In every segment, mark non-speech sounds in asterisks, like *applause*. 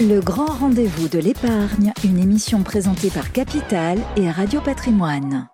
Le grand rendez-vous de l'épargne, une émission présentée par Capital et Radio Patrimoine.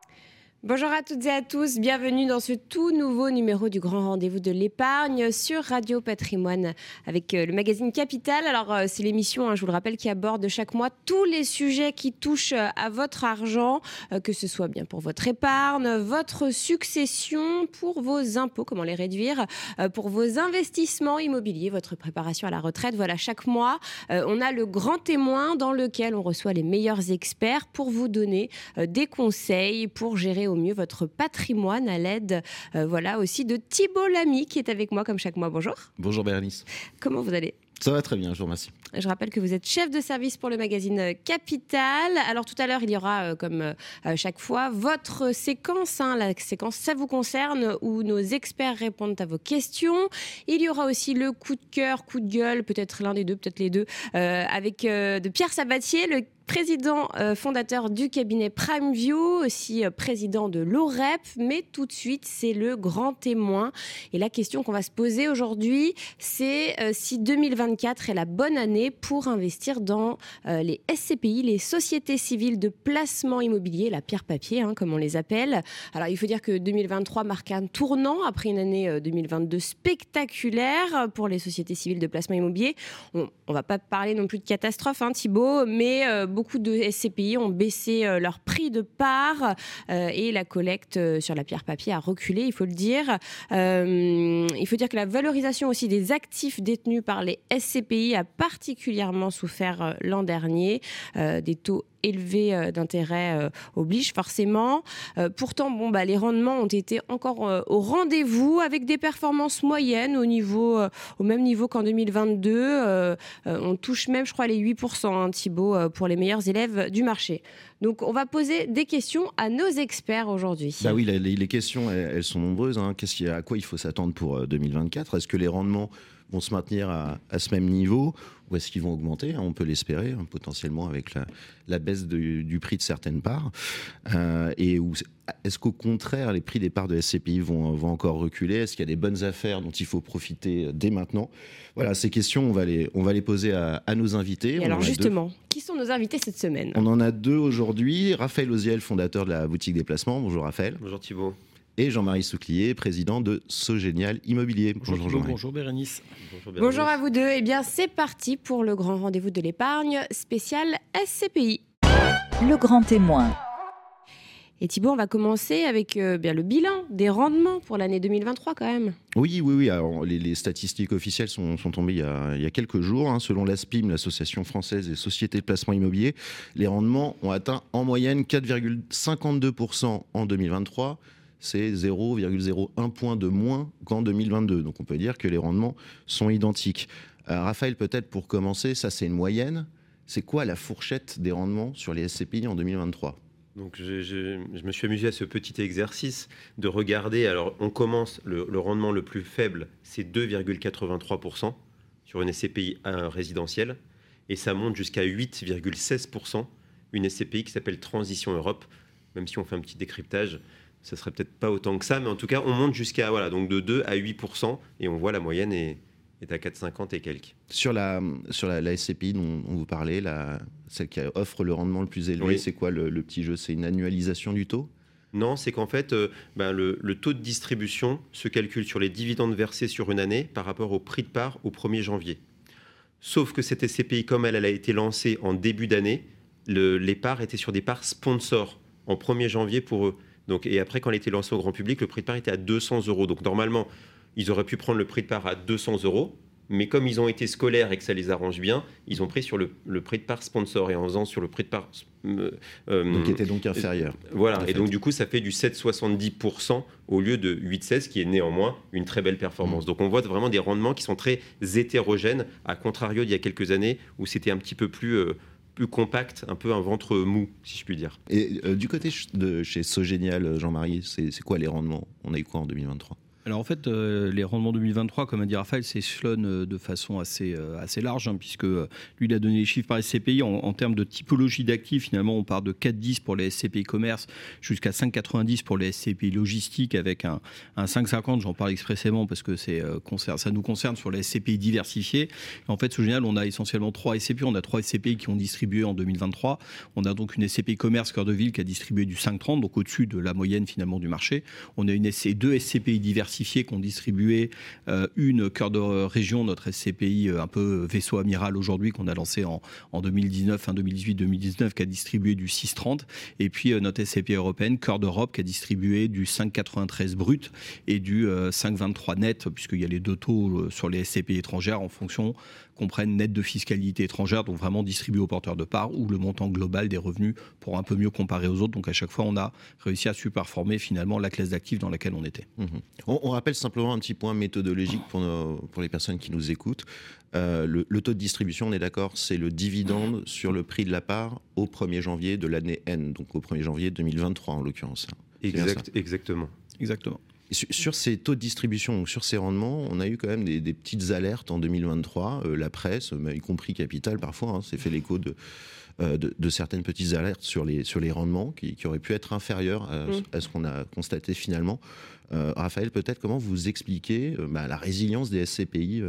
Bonjour à toutes et à tous, bienvenue dans ce tout nouveau numéro du Grand Rendez-vous de l'épargne sur Radio Patrimoine avec euh, le magazine Capital. Alors euh, c'est l'émission, hein, je vous le rappelle, qui aborde chaque mois tous les sujets qui touchent euh, à votre argent, que ce soit bien pour votre épargne, votre succession, pour vos impôts, comment les réduire, pour vos investissements immobiliers, votre préparation à la retraite. Voilà, chaque mois, on a le grand témoin dans lequel on reçoit les meilleurs experts pour vous donner des conseils pour gérer au mieux votre patrimoine à l'aide, euh, voilà, aussi de Thibault Lamy qui est avec moi comme chaque mois. Bonjour. Bonjour Bérénice. Comment vous allez? Ça va très bien, je vous remercie. Je rappelle que vous êtes chef de service pour le magazine Capital. Alors tout à l'heure, il y aura, euh, comme euh, chaque fois, votre séquence, hein, la séquence Ça vous concerne, où nos experts répondent à vos questions. Il y aura aussi le coup de cœur, coup de gueule, peut-être l'un des deux, peut-être les deux, avec de Pierre Sabatier, le président euh, fondateur du cabinet PrimeView, aussi euh, président de l'OREP, mais tout de suite, c'est le grand témoin. Et la question qu'on va se poser aujourd'hui, c'est euh, si 2024 est la bonne année pour investir dans les SCPI, les sociétés civiles de placement immobilier, la pierre papier, hein, comme on les appelle. Alors, il faut dire que 2023 marque un tournant après une année 2022 spectaculaire pour les sociétés civiles de placement immobilier. On ne va pas parler non plus de catastrophe, hein, Thibault, mais beaucoup de SCPI ont baissé euh, leur prix de part euh, et la collecte euh, sur la pierre papier a reculé, il faut le dire. il faut dire que la valorisation aussi des actifs détenus par les SCPI a particulièrement souffert l'an dernier. des taux élevé euh, d'intérêt euh, oblige forcément. Euh, pourtant, bon, bah, les rendements ont été encore au rendez-vous avec des performances moyennes au, niveau, au même niveau qu'en 2022. on touche même, je crois, les 8%, hein, Thibault, pour les meilleurs élèves du marché. Donc, on va poser des questions à nos experts aujourd'hui. Bah oui, les, questions, elles, sont nombreuses. Hein. Qu'est-ce à quoi il faut s'attendre pour 2024 Est-ce que les rendements vont se maintenir à, ce même niveau ou est-ce qu'ils vont augmenter? On peut l'espérer, hein, potentiellement avec la, baisse du prix de certaines parts. Euh, et est-ce qu'au contraire, les prix des parts de SCPI vont, vont encore reculer? Est-ce qu'il y a des bonnes affaires dont il faut profiter dès maintenant? Voilà, ces questions, on va les, on va les poser à, nos invités. alors justement, qui sont nos invités cette semaine? On en a deux aujourd'hui. Raphaël Oziel, fondateur de la boutique des placements. Bonjour Raphaël. Bonjour Thibault et Jean-Marie Souclier, président de Sogénial Immobilier. Bonjour, bonjour, bonjour Bérénice. Bonjour, à vous deux. Eh bien, c'est parti pour le grand rendez-vous de l'épargne spécial SCPI. Le grand témoin. Et Thibault, on va commencer avec euh, bien le bilan des rendements pour l'année 2023 quand même. Oui, oui, oui. Alors, les, statistiques officielles sont, tombées il y, a, quelques jours. Hein. Selon l'ASPIM, l'Association française des sociétés de placement immobilier, les rendements ont atteint en moyenne 4,52% en 2023 c'est 0,01 point de moins qu'en 2022. Donc on peut dire que les rendements sont identiques. Euh, Raphaël, peut-être pour commencer, ça c'est une moyenne. C'est quoi la fourchette des rendements sur les SCPI en 2023 donc je, me suis amusé à ce petit exercice de regarder. Alors on commence, le, rendement le plus faible, c'est 2,83% sur une SCPI résidentielle. Et ça monte jusqu'à 8,16%, une SCPI qui s'appelle Transition Europe. Même si on fait un petit décryptage, ça serait peut-être pas autant que ça, mais en tout cas, on monte jusqu'à voilà, donc de 2 à 8 et on voit la moyenne est, est à 4,50 et quelques. Sur la, sur la, SCPI dont on vous la, celle qui offre le rendement le plus élevé, c'est quoi le, petit jeu? C'est une annualisation du taux? Non, c'est qu'en fait, euh, ben, le, le, taux de distribution se calcule sur les dividendes versés sur une année par rapport au prix de part au 1er janvier. Sauf que cette SCPI, comme elle, elle a été lancée en début d'année, les parts étaient sur des parts sponsors en 1er janvier pour eux. Donc, et après, quand elle a été lancée au grand public, le prix de part était à 200 euros. Donc normalement, ils auraient pu prendre le prix de part à 200 euros. Mais comme ils ont été scolaires et que ça les arrange bien, ils ont pris sur le, prix de part sponsor et en faisant sur le prix de part. Euh, euh donc, qui était donc inférieur. voilà. Et donc, du coup, ça fait du 7,70% au lieu de 8,16, qui est néanmoins une très belle performance. Mm. Donc, on voit vraiment des rendements qui sont très hétérogènes, à contrario d'il y a quelques années où c'était un petit peu plus. Euh, plus compact, un peu un ventre mou, si je puis dire. Et du côté de chez Sogénial, Jean-Marie, c'est quoi les rendements? On a eu quoi en 2023 alors en fait, euh, les rendements 2023, comme a dit Raphaël, s'échelonnent euh, de façon assez, euh, assez large, hein, puisque lui, il a donné les chiffres par SCPI. En, termes de typologie d'actifs, finalement, on part de 4,10 pour les SCPI commerce jusqu'à 5,90 pour les SCPI logistique, avec un, un 5,50, j'en parle expressément parce que ça nous concerne sur les SCPI diversifiés. en fait, ce général, on a essentiellement trois SCPI. On a trois SCPI qui ont distribué en 2023. On a donc une SCPI commerce cœur de ville qui a distribué du 5,30, donc au-dessus de la moyenne finalement du marché. On a une deux SCPI diversifiés qu'on distribuait euh, une cœur de région, notre SCPI euh, un peu vaisseau amiral aujourd'hui, qu'on a lancé en, 2019, fin 2018-2019, qui a distribué du 6,30. Et puis euh, notre SCPI européenne, cœur d'Europe, qui a distribué du 5,93 brut et du 5,23 net, puisqu'il y a les deux taux sur les SCPI étrangères en fonction qu'on prenne net de fiscalité étrangère, donc vraiment distribué aux porteurs de parts, ou le montant global des revenus pour un peu mieux comparer aux autres. Donc à chaque fois, on a réussi à superformer finalement la classe d'actifs dans laquelle on était. Mhm. On, rappelle simplement un petit point méthodologique pour, pour les personnes qui nous écoutent. Euh, le, taux de distribution, on est d'accord, c'est le dividende sur le prix de la part au 1er janvier de l'année N, donc au 1er janvier 2023 en l'occurrence. Exact, exactement. Exactement. Sur, ces taux de distribution, sur ces rendements, on a eu quand même des, petites alertes en 2023. Euh, la presse, y compris Capital parfois, hein, s'est fait l'écho euh, de, de, certaines petites alertes sur les, sur les rendements qui, auraient pu être inférieurs à, mm. ce qu'on a constaté finalement. Euh, Raphaël, peut-être comment vous expliquez bah, la résilience des SCPI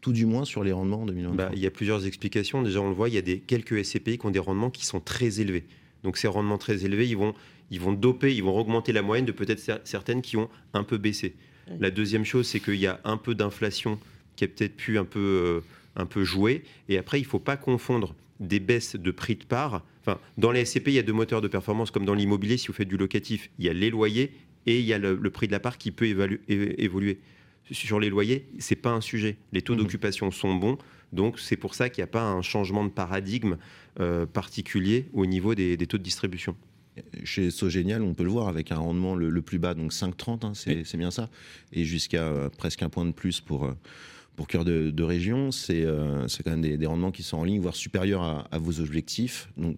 tout du moins sur les rendements en 2023 bah, Il y a plusieurs explications. Déjà, on le voit, il y a des, quelques SCPI qui ont des rendements qui sont très élevés. Donc ces rendements très élevés, ils vont, ils vont doper, ils vont augmenter la moyenne de peut-être certaines qui ont un peu baissé. La deuxième chose, c'est qu'il y a un peu d'inflation qui a peut-être pu un peu, euh, un peu jouer. Et après, il ne faut pas confondre des baisses de prix de part. Enfin, dans les SCP, il y a deux moteurs de performance, comme dans l'immobilier, si vous faites du locatif, il y a les loyers et il y a le, prix de la part qui peut évoluer. Sur les loyers, c'est pas un sujet. Les taux mmh. d'occupation sont bons, donc c'est pour ça qu'il n'y a pas un changement de paradigme euh, particulier au niveau des taux de distribution chez Sogénial, on peut le voir avec un rendement le, plus bas, donc 5,30, hein, c'est bien ça, et jusqu'à euh, presque un point de plus pour, euh, pour cœur de, région. Euh, c'est quand même des, rendements qui sont en ligne, voire supérieurs à, à vos objectifs. Donc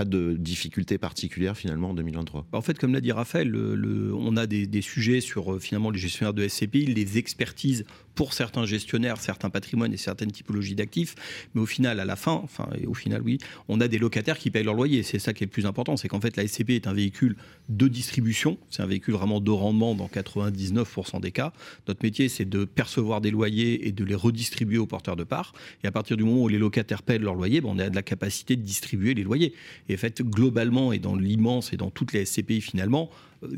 pas de difficultés particulières finalement en 2023 En fait, comme l'a dit Raphaël, on a des, sujets sur finalement les gestionnaires de SCPI, les expertises pour certains gestionnaires, certains patrimoines et certaines typologies d'actifs. Mais au final, à la fin, enfin, et au final, oui, on a des locataires qui payent leur loyer. C'est ça qui est le plus important. C'est qu'en fait, la SCP est un véhicule de distribution. C'est un véhicule vraiment de rendement dans 99% des cas. Notre métier, c'est de percevoir des loyers et de les redistribuer aux porteurs de parts. Et à partir du moment où les locataires payent leur loyer, ben, on a de la capacité de distribuer les loyers. Et en fait, globalement, et dans l'immense et dans toutes les SCPI finalement,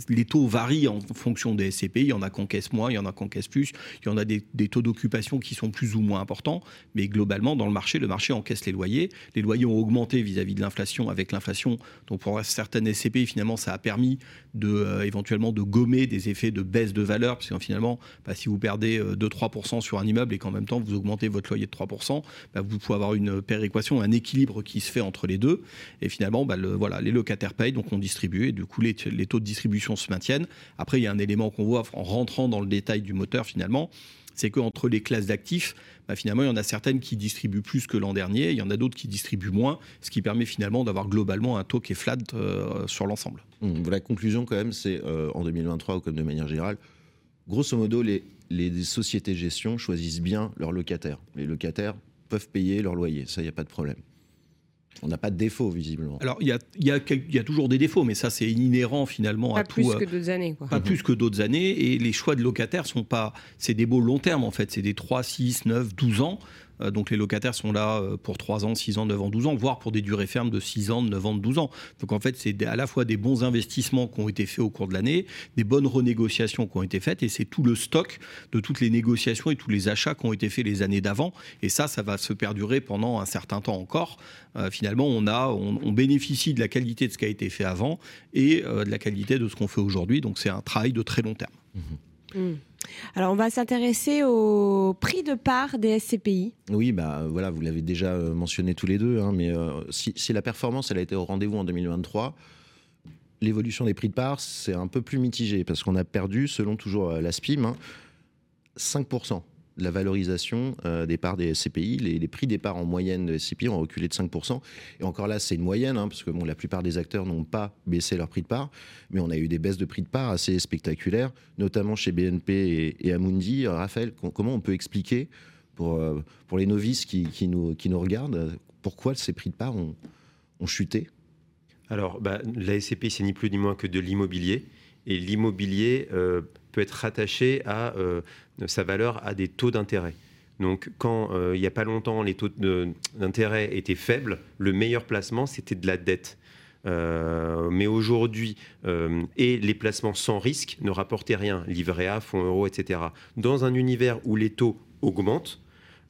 les taux varient en fonction des SCPI. Il y en a qu'on caisse moins, il y en a qu'on caisse plus. Il y en a des, taux d'occupation qui sont plus ou moins importants. Mais globalement, dans le marché, le marché encaisse les loyers. Les loyers ont augmenté vis-à-vis de l'inflation avec l'inflation. Donc pour certaines SCPI, finalement, ça a permis de, euh, éventuellement de gommer des effets de baisse de valeur. Parce que finalement, bah, si vous perdez 2-3% euh, sur un immeuble et qu'en même temps vous augmentez votre loyer de 3%, bah, vous pouvez avoir une péréquation, un équilibre qui se fait entre les deux. Et finalement, bah, voilà, les locataires payent, donc on distribue. Et du coup, les, les taux de distribution se maintiennent. Après, il y a un élément qu'on voit en rentrant dans le détail du moteur finalement, c'est qu'entre les classes d'actifs, bah, finalement, il y en a certaines qui distribuent plus que l'an dernier, il y en a d'autres qui distribuent moins, ce qui permet finalement d'avoir globalement un taux qui est flat euh, sur l'ensemble. Mmh, la conclusion quand même, c'est euh, en 2023 ou comme de manière générale, grosso modo, les, les sociétés gestion choisissent bien leurs locataires. Les locataires peuvent payer leur loyer, ça, il n'y a pas de problème. On n'a pas de défaut, visiblement. Alors, il y a, y, a, y a, toujours des défauts, mais ça, c'est inhérent finalement à tout. Pas plus que d'autres années. Quoi. Pas plus que d'autres années. Et les choix de locataires sont pas. C'est des beaux long terme, en fait. C'est des 3, 6, 9, 12 ans. Euh, donc les locataires sont là euh, pour 3 ans, 6 ans, 9 ans, 12 ans, voire pour des durées fermes de 6 ans, 9 ans, 12 ans. Donc en fait, c'est à la fois des bons investissements qui ont été faits au cours de l'année, des bonnes renégociations qui ont été faites, et c'est tout le stock de toutes les négociations et tous les achats qui ont été faits les années d'avant. Et ça, ça va se perdurer pendant un certain temps encore. Euh, finalement, on, a, on, bénéficie de la qualité de ce qui a été fait avant et de la qualité de ce qu'on fait aujourd'hui. Donc c'est un travail de très long terme. Mmh. Mmh. Alors, on va s'intéresser au prix de part des SCPI. Oui, bah voilà, vous l'avez déjà euh, mentionné tous les deux, hein, mais euh, si, la performance elle a été au rendez-vous en 2023, l'évolution des prix de part c'est un peu plus mitigé parce qu'on a perdu, selon toujours euh, la SPIM, 5% hein, de la valorisation euh, des parts des SCPI. Les, prix des parts en moyenne des SCPI ont reculé de 5%. Et encore là, c'est une moyenne, hein, parce que bon, la plupart des acteurs n'ont pas baissé leur prix de part, mais on a eu des baisses de prix de part assez spectaculaires, notamment chez BNP et, Amundi. Raphaël, comment on peut expliquer pour, euh, les novices qui, nous, regardent pourquoi ces prix de part ont, chuté? Alors, bah, la SCPI, c'est ni plus ni moins que de l'immobilier. Et l'immobilier euh, peut être rattaché à euh, sa valeur à des taux d'intérêt. Donc, quand euh, il n'y a pas longtemps, les taux d'intérêt étaient faibles, le meilleur placement, c'était de la dette. mais aujourd'hui, et les placements sans risque ne rapportaient rien, livret A, fonds euros, etc. Dans un univers où les taux augmentent,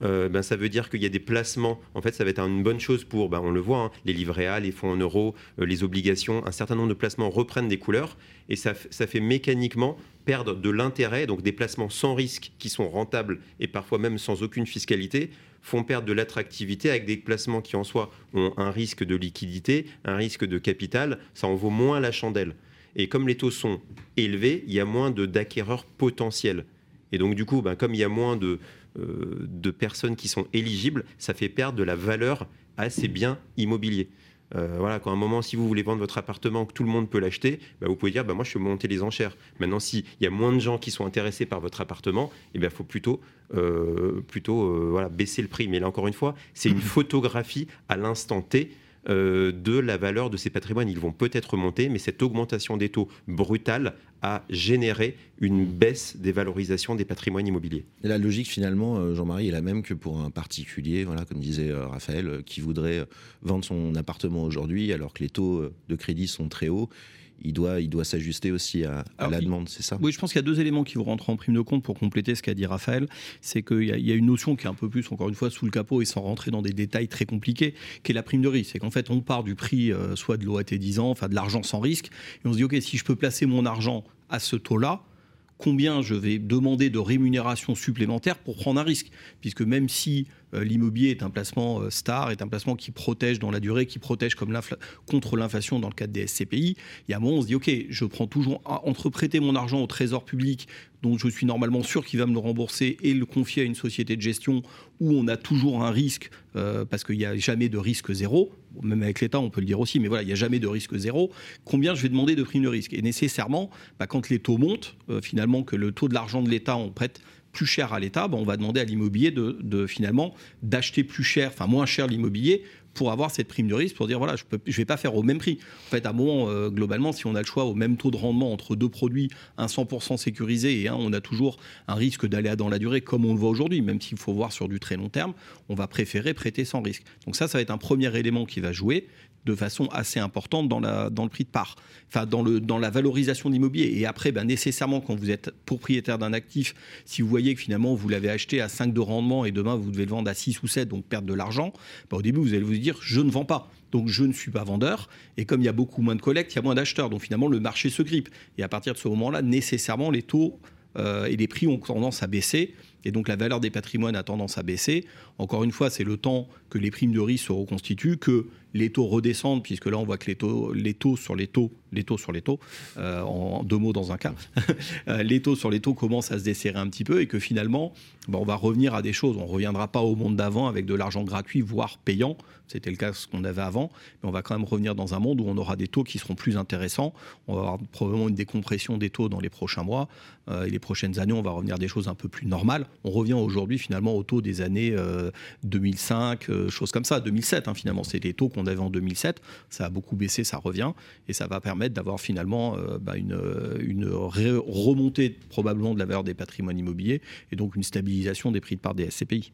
euh, ben, ça veut dire qu'il y a des placements. En fait, ça va être une bonne chose pour, ben, on le voit, hein, les livrets A, les fonds en euros, euh, les obligations. Un certain nombre de placements reprennent des couleurs et ça, ça fait mécaniquement perdre de l'intérêt. Donc des placements sans risque qui sont rentables et parfois même sans aucune fiscalité font perdre de l'attractivité avec des placements qui en soi ont un risque de liquidité, un risque de capital. Ça en vaut moins la chandelle. Et comme les taux sont élevés, il y a moins d'acquéreurs potentiels. Et donc du coup, ben, comme il y a moins de, euh, de personnes qui sont éligibles, ça fait perdre de la valeur à ces biens immobiliers. Euh, voilà, quand à un moment, si vous voulez vendre votre appartement, que tout le monde peut l'acheter, bah, vous pouvez dire, bah, moi, je peux monter les enchères. Maintenant, s'il y a moins de gens qui sont intéressés par votre appartement, il eh ben, faut plutôt, euh, plutôt voilà, baisser le prix. Mais là, encore une fois, c'est une *clears throat* photographie à l'instant T euh, de la valeur de ces patrimoines. Ils vont peut-être monter, mais cette augmentation des taux brutale a généré une baisse des valorisations des patrimoines immobiliers. La logique finalement, euh, Jean-Marie, est la même que pour un particulier, voilà, comme disait euh, Raphaël, qui voudrait vendre son appartement aujourd'hui alors que les taux de crédit sont très hauts il doit, il doit s'ajuster aussi à, la demande, c'est ça? Oui, je pense qu'il y a deux éléments qui vont rentrer en prime de compte pour compléter ce qu'a dit Raphaël. C'est qu'il y, a une notion qui est un peu plus, encore une fois, sous le capot et sans rentrer dans des détails très compliqués, qui est la prime de risque. C'est qu'en fait, on part du prix euh, soit de l'OAT 10 ans, enfin de l'argent sans risque, et on se dit, OK, si je peux placer mon argent à ce taux-là, combien je vais demander de rémunération supplémentaire pour prendre un risque? Puisque même si l'immobilier est un placement euh, star, est un placement qui protège dans la durée, qui protège contre l'inflation dans le cadre des SCPI, il y a un moment, on se dit, OK, je prends toujours, entre prêter mon argent au trésor public, dont je suis normalement sûr qu'il va me le rembourser, et le confier à une société de gestion où on a toujours un risque, euh, parce qu'il n'y a jamais de risque zéro, même avec l'État, on peut le dire aussi, mais voilà, il n'y a jamais de risque zéro, combien je vais demander de prime de risque? Et nécessairement, bah, quand les taux montent, finalement, que le taux de l'argent de l'État, on prête plus cher à l'État, ben, on va demander à l'immobilier de, finalement d'acheter plus cher, enfin moins cher l'immobilier pour avoir cette prime de risque, pour dire voilà, je ne vais pas faire au même prix. En fait, à un moment, euh, globalement, si on a le choix au même taux de rendement entre deux produits, un 100% sécurisé et un, on a toujours un risque d'aller dans la durée, comme on le voit aujourd'hui, même s'il faut voir sur du très long terme, on va préférer prêter sans risque. Donc ça, ça va être un premier élément qui va jouer de façon assez importante dans, la, dans le prix de part, enfin dans, le, dans la valorisation de l'immobilier. Et après, ben, nécessairement, quand vous êtes propriétaire d'un actif, si vous voyez que finalement vous l'avez acheté à 5 de rendement et demain vous devez le vendre à 6 ou 7, donc perdre de l'argent, ben, au début vous allez vous dire je ne vends pas. Donc je ne suis pas vendeur. Et comme il y a beaucoup moins de collectes, il y a moins d'acheteurs. Donc finalement le marché se grippe. Et à partir de ce moment-là, nécessairement les taux euh, et les prix ont tendance à baisser. Et donc la valeur des patrimoines a tendance à baisser. Encore une fois, c'est le temps que les primes de risque se reconstituent, que les taux redescendent, puisque là on voit que les taux, les taux sur les taux, les taux sur les taux, euh, en deux mots dans un cas, *laughs* euh, les taux sur les taux commencent à se desserrer un petit peu et que finalement, ben, on va revenir à des choses. On ne reviendra pas au monde d'avant avec de l'argent gratuit, voire payant. C'était le cas ce qu'on avait avant, mais on va quand même revenir dans un monde où on aura des taux qui seront plus intéressants. On va avoir probablement une décompression des taux dans les prochains mois euh, et les prochaines années, on va revenir à des choses un peu plus normales. On revient aujourd'hui finalement aux taux des années 2005, choses comme ça, 2007 hein, finalement. C'est des taux qu'on avait en 2007. Ça a beaucoup baissé, ça revient. Et ça va permettre d'avoir finalement euh, bah, une, une remontée probablement de la valeur des patrimoines immobiliers et donc une stabilisation des prix de part des SCPI.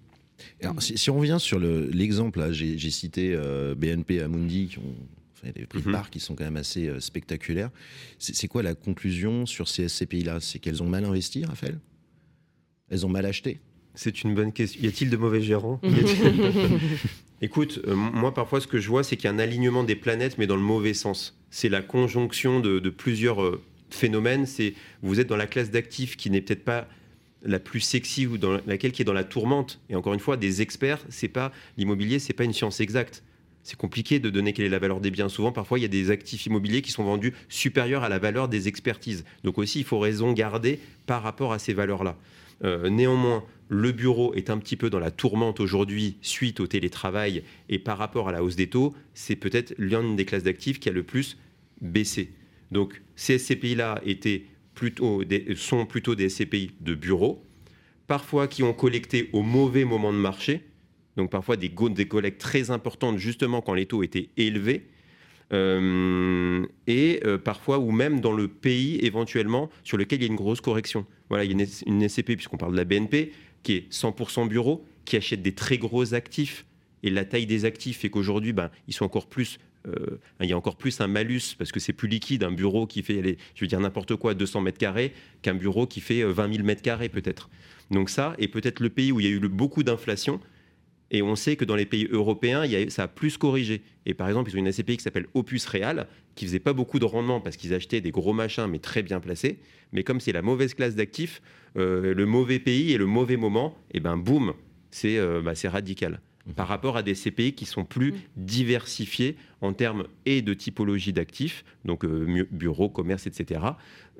Alors, si, on revient sur l'exemple, j'ai cité euh, BNP Amundi qui ont fait des prix de mhm. part qui sont quand même assez euh, spectaculaires. C'est quoi la conclusion sur ces SCPI-là C'est qu'elles ont mal investi, Raphaël? Elles ont mal acheté C'est une bonne question. Y a-t-il de mauvais gérants *laughs* *laughs* Écoute, euh, moi parfois ce que je vois, c'est qu'il y a un alignement des planètes, mais dans le mauvais sens. C'est la conjonction de, plusieurs euh, phénomènes. C'est vous êtes dans la classe d'actifs qui n'est peut-être pas la plus sexy ou dans laquelle qui est dans la tourmente. Et encore une fois, des experts, c'est pas l'immobilier, c'est pas une science exacte. C'est compliqué de donner quelle est la valeur des biens. Souvent, parfois, il y a des actifs immobiliers qui sont vendus supérieurs à la valeur des expertises. Donc aussi, il faut raison garder par rapport à ces valeurs-là. Néanmoins, le bureau est un petit peu dans la tourmente aujourd'hui suite au télétravail et par rapport à la hausse des taux, c'est peut-être l'une des classes d'actifs qui a le plus baissé. Donc ces SCPI-là plutôt sont plutôt des SCPI de bureau, parfois qui ont collecté au mauvais moment de marché, donc parfois des, des collectes très importantes justement quand les taux étaient élevés, euh, et euh, parfois ou même dans le pays éventuellement sur lequel il y a une grosse correction. Voilà, il y a une, SCPI, puisqu'on parle de la BNP, qui est 100% bureau, qui achète des très gros actifs. Et la taille des actifs fait qu'aujourd'hui, ben, euh, il y a encore plus un malus parce que c'est plus liquide un bureau qui fait, je veux dire n'importe quoi, 200 mètres carrés qu'un bureau qui fait 20 000 mètres carrés peut-être. Donc ça, et peut-être le pays où il y a eu beaucoup d'inflation, et on sait que dans les pays européens, ça a plus corrigé. Et par exemple, ils ont une SCPI qui s'appelle Opus Real, qui faisait pas beaucoup de rendement parce qu'ils achetaient des gros machins, mais très bien placés. Mais comme c'est la mauvaise classe d'actifs, euh, le mauvais pays et le mauvais moment, et eh ben boum, c'est euh, bah, radical mmh. par rapport à des CPI qui sont plus mmh. diversifiés en termes et de typologie d'actifs, donc euh, bureaux, commerce, etc.,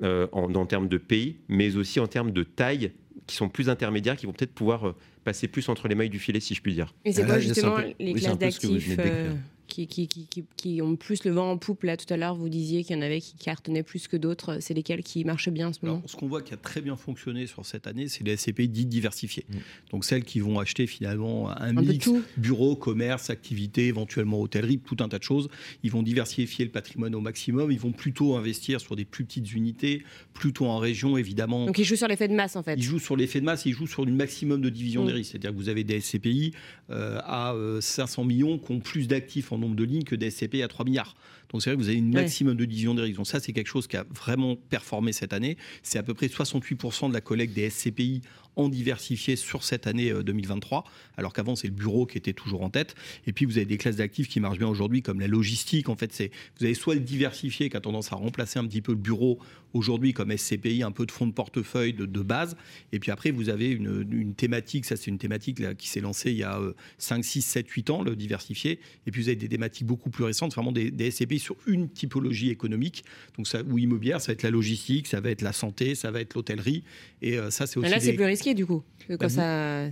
en, en, termes de pays, mais aussi en termes de taille qui sont plus intermédiaires, qui vont peut-être pouvoir passer plus entre les mailles du filet, si je puis dire. Et c'est quoi justement les classes d'actifs qui, qui, qui, qui, ont plus le vent en poupe. Là, tout à l'heure, vous disiez qu'il y en avait qui cartonnaient plus que d'autres. C'est lesquels qui marchent bien en ce moment? Ce qu'on voit qui a très bien fonctionné sur cette année, c'est les SCPI dites diversifiées. Mm. Donc celles qui vont acheter finalement un, mix bureau, commerce, activité, éventuellement hôtellerie, tout un tas de choses. Ils vont diversifier le patrimoine au maximum. Ils vont plutôt investir sur des plus petites unités, plutôt en région, évidemment. Donc ils jouent sur l'effet de masse, en fait. Ils jouent sur l'effet de masse ils jouent sur une maximum de division mm. des risques. C'est-à-dire que vous avez des SCPI euh, à 500 euh, millions qui ont plus d'actifs en nombre de lignes que des SCP à 3 milliards. Donc c'est vrai que vous avez une maximum de division. Donc ça, c'est quelque chose qui a vraiment performé cette année. C'est à peu près 68% de la collecte des SCPI en diversifié sur cette année 2023, euh, alors qu'avant c'est le bureau qui était toujours en tête. Et puis vous avez des classes d'actifs qui marchent bien aujourd'hui, comme la logistique. En fait, c'est vous avez soit le diversifié qui a tendance à remplacer un petit peu le bureau aujourd'hui comme SCPI, un peu de fonds de portefeuille de, base. Et puis après, vous avez une, thématique, ça c'est une thématique là, qui s'est lancée il y a 5, 6, 7, 8 ans, le diversifié. Et puis vous avez des thématiques beaucoup plus récentes, vraiment des, des SCPI sur une typologie économique, donc ça, ou immobilière, ça va être la logistique, ça va être la santé, ça va être l'hôtellerie. Et euh, ça, c'est aussi. là, c'est plus risqué du coup. Quand bah, ça...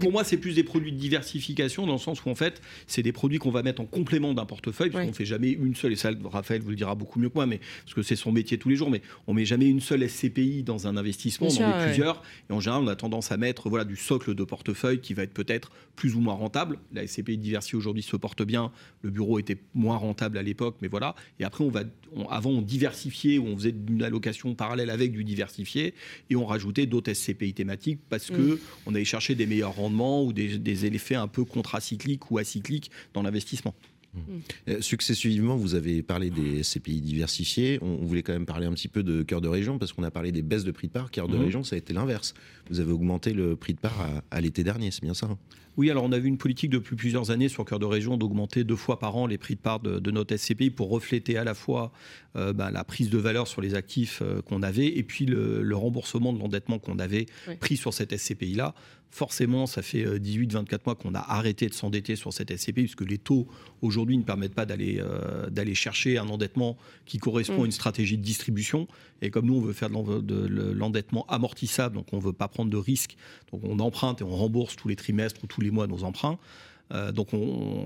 Pour moi, c'est plus des produits de diversification dans le sens où en fait, c'est des produits qu'on va mettre en complément d'un portefeuille, parce qu'on ne fait jamais une seule, et ça, Raphaël vous le dira beaucoup mieux que moi, mais, parce que c'est son métier tous les jours, mais on met jamais une seule SCPI dans un investissement, on en met plusieurs, et en général, on a tendance à mettre voilà, du socle de portefeuille qui va être peut-être plus ou moins rentable. La SCPI diversifiée aujourd'hui se porte bien, le bureau était moins rentable à l'époque, mais voilà, et après, on va, avant, on diversifiait, on faisait une allocation parallèle avec du diversifié, et on rajoutait d'autres SCPI thématiques parce qu'on mm. on allait chercher des meilleurs rendements ou des, effets un peu contracycliques ou acycliques dans l'investissement. Mmh. Euh, successivement, vous avez parlé des CPI diversifiés. On, voulait quand même parler un petit peu de cœur de région parce qu'on a parlé des baisses de prix de part. Cœur de mmh. région, ça a été l'inverse. Vous avez augmenté le prix de part à, l'été dernier, c'est bien ça hein? Oui, alors on a vu une politique depuis plusieurs années sur Cœur de Région d'augmenter deux fois par an les prix de part de, notre SCPI pour refléter à la fois euh, bah, la prise de valeur sur les actifs euh, qu'on avait et puis le, remboursement de l'endettement qu'on avait pris sur cette SCPI-là forcément, ça fait 18-24 euh, mois qu'on a arrêté de s'endetter sur cette SCPI, puisque les taux aujourd'hui ne permettent pas d'aller euh, d'aller chercher un endettement qui correspond à une mm. stratégie de distribution. Et comme nous, on veut faire de l'endettement amortissable, donc on ne veut pas prendre de risques, donc on emprunte et on rembourse tous les trimestres ou tous les mois nos emprunts. Euh, donc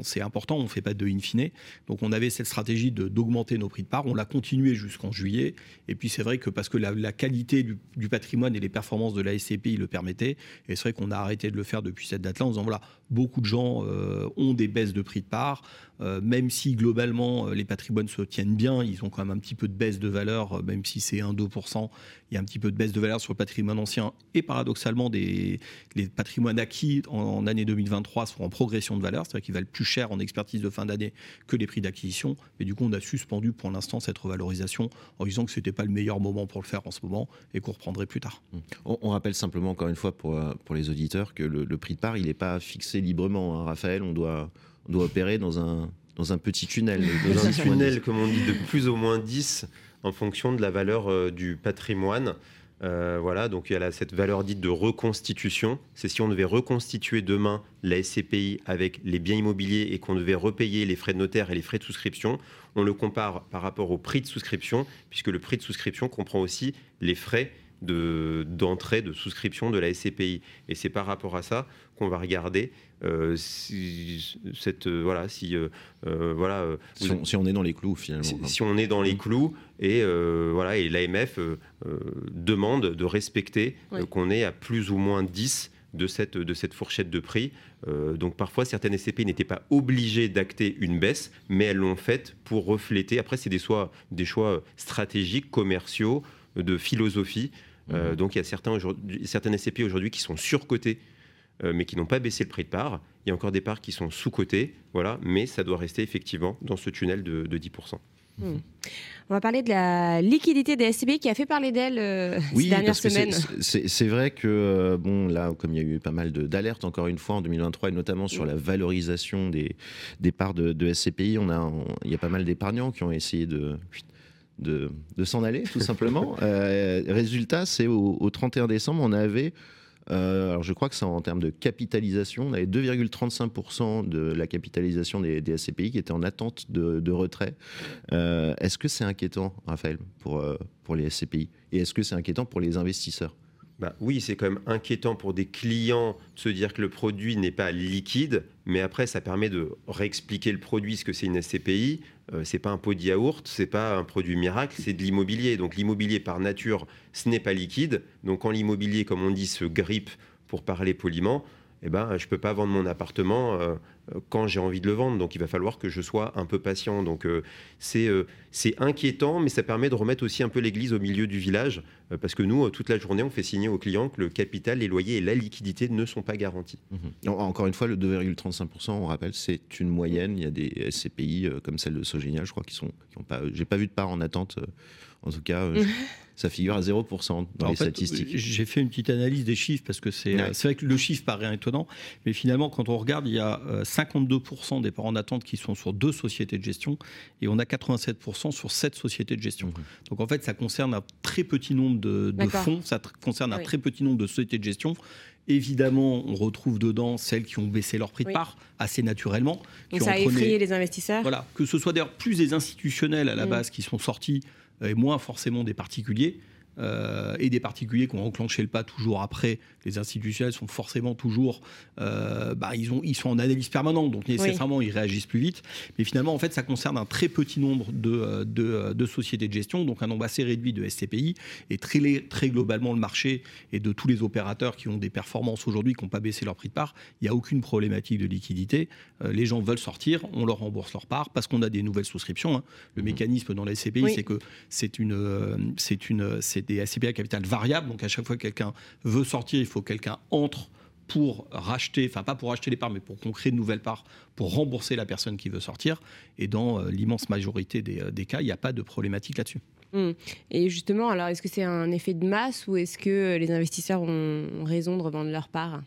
c'est important, on ne fait pas de in fine. Donc on avait cette stratégie d'augmenter nos prix de part, on l'a continué jusqu'en juillet. Et puis c'est vrai que parce que la, qualité du, patrimoine et les performances de la SCPI le permettaient, et c'est vrai qu'on a arrêté de le faire depuis cette date-là en disant voilà, beaucoup de gens euh, ont des baisses de prix de part, euh, même si globalement les patrimoines se tiennent bien, ils ont quand même un petit peu de baisse de valeur, même si c'est 1-2%, il y a un petit peu de baisse de valeur sur le patrimoine ancien. Et paradoxalement, des, les patrimoines acquis en, année 2023 sont en progression de valeur, c'est-à-dire qu'ils valent plus cher en expertise de fin d'année que les prix d'acquisition. Mais du coup, on a suspendu pour l'instant cette revalorisation en disant que ce n'était pas le meilleur moment pour le faire en ce moment et qu'on reprendrait plus tard. On, rappelle simplement encore une fois pour, euh, pour les auditeurs que le, prix de part, il n'est pas fixé librement. Hein, Raphaël, on doit, on doit opérer dans un, dans un petit tunnel. *laughs* Dans un tunnel, comme on dit, de plus ou moins 10 en fonction de la valeur euh, du patrimoine. Euh, voilà, donc il y a cette valeur dite de reconstitution. C'est si on devait reconstituer demain la SCPI avec les biens immobiliers et qu'on devait repayer les frais de notaire et les frais de souscription, on le compare par rapport au prix de souscription, puisque le prix de souscription comprend aussi les frais d'entrée, de, souscription de la SCPI. Et c'est par rapport à ça qu'on va regarder euh, si, cette, euh, voilà, si, euh, voilà, si on, est dans les clous finalement. Si, on est dans les clous et voilà, et l'AMF demande de respecter qu'on est à plus ou moins 10 de cette, de cette fourchette de prix. donc parfois, certaines SCPI n'étaient pas obligées d'acter une baisse, mais elles l'ont faite pour refléter. Après, c'est des, des choix stratégiques, commerciaux, de philosophie. Mhm. donc il y a certains certaines SCPI aujourd'hui qui sont surcotées euh, mais qui n'ont pas baissé le prix de part. Il y a encore des parts qui sont sous-cotées, voilà, mais ça doit rester effectivement dans ce tunnel de, 10%. Hmm. On va parler de la liquidité des SCB qui a fait parler d'elle euh, ces dernières semaines. C'est vrai que, euh, bon, là, comme il y a eu pas mal d'alertes, encore une fois, en 2023, et notamment sur la valorisation des, des parts de, SCPI, on a, il y a pas mal d'épargnants qui ont essayé de de, s'en aller, tout simplement. *laughs* résultat, c'est au, au, 31 décembre, on avait euh, alors je crois que c'est en termes de capitalisation. On avait 2,35% de la capitalisation des, SCPI qui était en attente de, retrait. Euh, est-ce que c'est inquiétant, Raphaël, pour, euh, pour les SCPI Et est-ce que c'est inquiétant pour les investisseurs? Bah oui, c'est quand même inquiétant pour des clients de se dire que le produit n'est pas liquide, mais après, ça permet de réexpliquer le produit, ce que c'est une SCPI. Euh, c'est pas un pot de yaourt, c'est pas un produit miracle, c'est de l'immobilier. Donc l'immobilier par nature, ce n'est pas liquide. Donc quand l'immobilier, comme on dit, se grippe, pour parler poliment, eh ben, je ne peux pas vendre mon appartement euh, quand j'ai envie de le vendre. Donc, il va falloir que je sois un peu patient. Donc, euh, c'est inquiétant, mais ça permet de remettre aussi un peu l'église au milieu du village. parce que nous, toute la journée, on fait signer aux clients que le capital, les loyers et la liquidité ne sont pas garantis. Mmh encore une fois, le 2,35%, on rappelle, c'est une moyenne. Il y a des SCPI comme celle de Sogénial, je crois, qui sont. Qui pas, j'ai pas vu de part en attente. en tout cas, *laughs* ça figure à 0% dans les statistiques. J'ai fait une petite analyse des chiffres parce que c'est vrai que le chiffre paraît étonnant, mais finalement, quand on regarde, il y a 52% euh, des parents d'attente qui sont sur deux sociétés de gestion et on a 87% sur sept sociétés de gestion. Mmh. Donc en fait, ça concerne un très petit nombre de, fonds, ça concerne un très petit nombre de sociétés de gestion. Évidemment, on retrouve dedans celles qui ont baissé leur prix de part assez naturellement. Donc ça a effrayé les investisseurs. Voilà, que ce soit d'ailleurs plus des institutionnels à la mmh. base qui sont sortis et moins forcément des particuliers. Euh, et des particuliers qui ont enclenché le pas toujours après. Les institutionnels sont forcément toujours, euh, bah, ils, ont, ils sont en analyse permanente, donc nécessairement ils réagissent plus vite. Mais finalement, en fait, ça concerne un très petit nombre de, euh, de, de, sociétés de gestion, donc un nombre assez réduit de SCPI, et très, très globalement le marché et de tous les opérateurs qui ont des performances aujourd'hui, qui n'ont pas baissé leur prix de part, il n'y a aucune problématique de liquidité. les gens veulent sortir, on leur rembourse leur part parce qu'on a des nouvelles souscriptions. Hein. Le mmh. mécanisme dans la SCPI, c'est que c'est une, c'est une, c'est des SCPI à capital variable. Donc à chaque fois que quelqu'un veut sortir, il faut que quelqu'un entre pour racheter, enfin pas pour racheter les parts, mais pour qu'on crée de nouvelles parts, pour rembourser la personne qui veut sortir. Et dans euh, l'immense majorité euh, des, cas, il n'y a pas de problématique là-dessus. Mmh. Et justement, alors est-ce que c'est un effet de masse ou est-ce que les investisseurs ont raison de revendre leurs parts?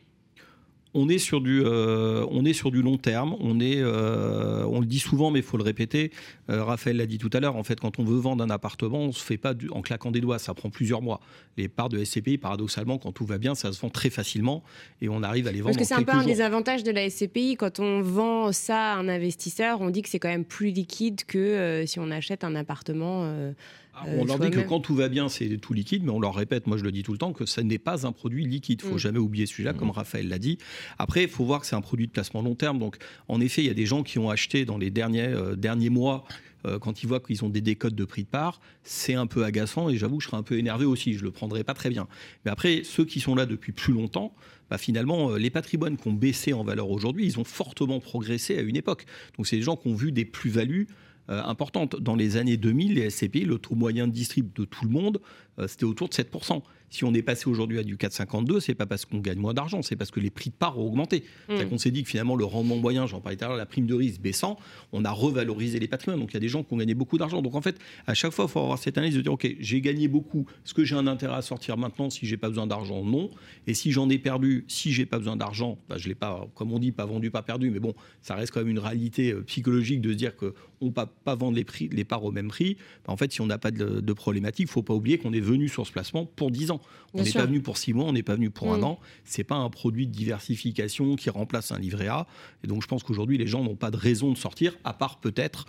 On est sur du, euh, on est sur du long terme. On est, euh, on le dit souvent, mais il faut le répéter. Euh, Raphaël l'a dit tout à l'heure. En fait, quand on veut vendre un appartement, on se fait pas en claquant des doigts. Ça prend plusieurs mois. Les parts de SCPI, paradoxalement, quand tout va bien, ça se vend très facilement et on arrive à les vendre. Parce que c'est un peu un des avantages de la SCPI. Quand on vend ça à un investisseur, on dit que c'est quand même plus liquide que si on achète un appartement ah, on leur dit que quand tout va bien, c'est tout liquide, mais on leur répète, moi je le dis tout le temps, que ça n'est pas un produit liquide. Il faut mm. jamais oublier celui-là, comme mm. Raphaël l'a dit. Après, il faut voir que c'est un produit de placement long terme. Donc, en effet, il y a des gens qui ont acheté dans les derniers, euh, derniers mois euh, quand ils voient qu'ils ont des décodes de prix de part, c'est un peu agaçant et j'avoue, je serais un peu énervé aussi. Je le prendrais pas très bien. Mais après, ceux qui sont là depuis plus longtemps, bah, finalement, euh, les patrimoines qui ont baissé en valeur aujourd'hui, ils ont fortement progressé à une époque. Donc, c'est des gens qui ont vu des plus-values euh, importante. Dans les années 2000, les SCPI, le taux moyen de distrib de tout le monde, euh, c'était autour de 7%. Si on est passé aujourd'hui à du 4,52, c'est pas parce qu'on gagne moins d'argent, c'est parce que les prix de part ont augmenté. Mmh. C'est qu'on s'est dit que finalement le rendement moyen, j'en parlais tout à l'heure, la prime de risque baissant, on a revalorisé les patrimoines. Donc il y a des gens qui ont gagné beaucoup d'argent. Donc en fait, à chaque fois, il faut avoir cette analyse de dire ok, j'ai gagné beaucoup. Est-ce que j'ai un intérêt à sortir maintenant si j'ai pas besoin d'argent? Non. Et si j'en ai perdu, si j'ai pas besoin d'argent, bah, je l'ai pas, comme on dit, pas vendu, pas perdu. Mais bon, ça reste quand même une réalité euh, psychologique de se dire que on ne peut pas vendre les, prix, les parts au même prix. Bah, en fait, si on n'a pas de, de problématique, il faut pas oublier qu'on est venu sur ce placement pour 10 ans. On n'est pas venu pour 6 mois, on n'est pas venu pour un mm. an. C'est pas un produit de diversification qui remplace un livret A. Et donc, je pense qu'aujourd'hui, les gens n'ont pas de raison de sortir, à part peut-être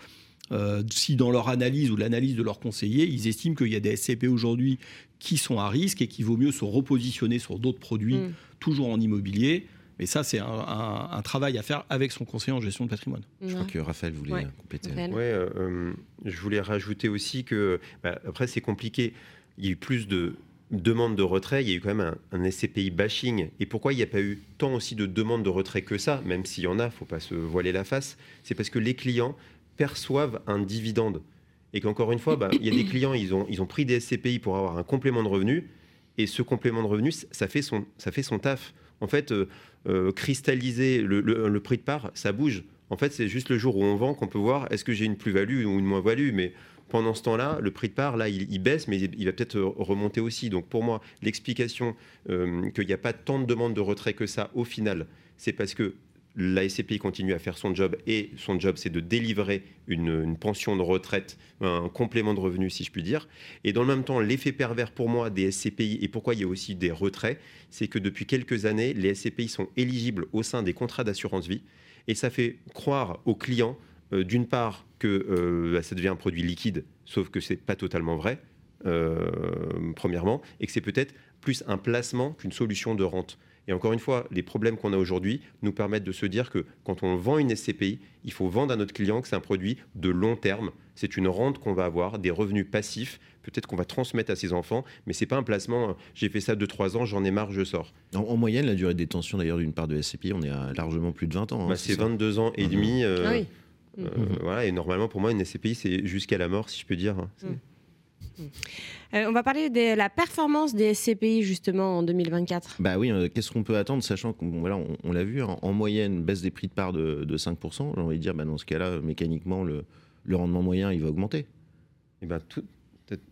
euh, si dans leur analyse ou l'analyse de leurs conseillers, ils estiment qu'il y a des SCP aujourd'hui qui sont à risque et qu'il vaut mieux se repositionner sur d'autres produits, Mm. toujours en immobilier. Mais ça, c'est un, un- un travail à faire avec son conseiller en gestion de patrimoine. Je crois que Raphaël voulait Ouais. euh, compléter. Ouais, euh, je voulais rajouter aussi que, bah, après, c'est compliqué. Il y a eu plus de demandes de retrait, il y a eu quand même un, SCPI bashing. Et pourquoi il n'y a pas eu tant aussi de demandes de retrait que ça, même s'il y en a, faut pas se voiler la face C'est parce que les clients perçoivent un dividende. Et qu'encore une fois, bah, il y a des clients, ils ont, ils ont pris des SCPI pour avoir un complément de revenu. Et ce complément de revenu, ça fait son, ça fait son taf. En fait, euh, euh, cristalliser le, le- le prix de part, ça bouge. En fait, c'est juste le jour où on vend qu'on peut voir est-ce que j'ai une plus-value ou une moins-value. Mais pendant ce temps-là, le prix de part, là, il, baisse, mais il, va peut-être remonter aussi. Donc pour moi, l'explication euh, qu'il n'y a pas tant de demandes de retrait que ça, au final, c'est parce que la SCPI continue à faire son job et son job, c'est de délivrer une, une pension de retraite, un complément de revenu, si je puis dire. Et dans le même temps, l'effet pervers pour moi des SCPI et pourquoi il y a aussi des retraits, c'est que depuis quelques années, les SCPI sont éligibles au sein des contrats d'assurance vie et ça fait croire aux clients, euh, d'une part, que euh, bah, ça devient un produit liquide, sauf que c'est pas totalement vrai, euh, premièrement, et que c'est peut-être plus un placement qu'une solution de rente. Et encore une fois, les problèmes qu'on a aujourd'hui nous permettent de se dire que quand on vend une SCPI, il faut vendre à notre client que c'est un produit de long terme. C'est une rente qu'on va avoir, des revenus passifs, peut-être qu'on va transmettre à ses enfants, mais c'est pas un placement. euh, J'ai fait ça 2-3 ans, j'en ai marre, je sors. En, en moyenne, la durée de détention d'ailleurs d'une part de SCPI, on est à largement plus de 20 ans. hein, Bah, c'est c'est ça? 22 ans et Mhm. demi. euh, Ah oui. Euh, voilà, et normalement, pour moi, une SCPI, c'est jusqu'à la mort, si je peux dire. C'est- Mm. Euh, on va parler de la performance des SCPI justement en 2024. Bah oui, euh, qu'est-ce qu'on peut attendre, sachant qu'on voilà, on, on l'a vu, hein, en moyenne, baisse des prix de part de, de 5%. J'ai envie de dire, bah, dans ce cas-là, mécaniquement, le, le rendement moyen, il va augmenter. Eh ben, tout-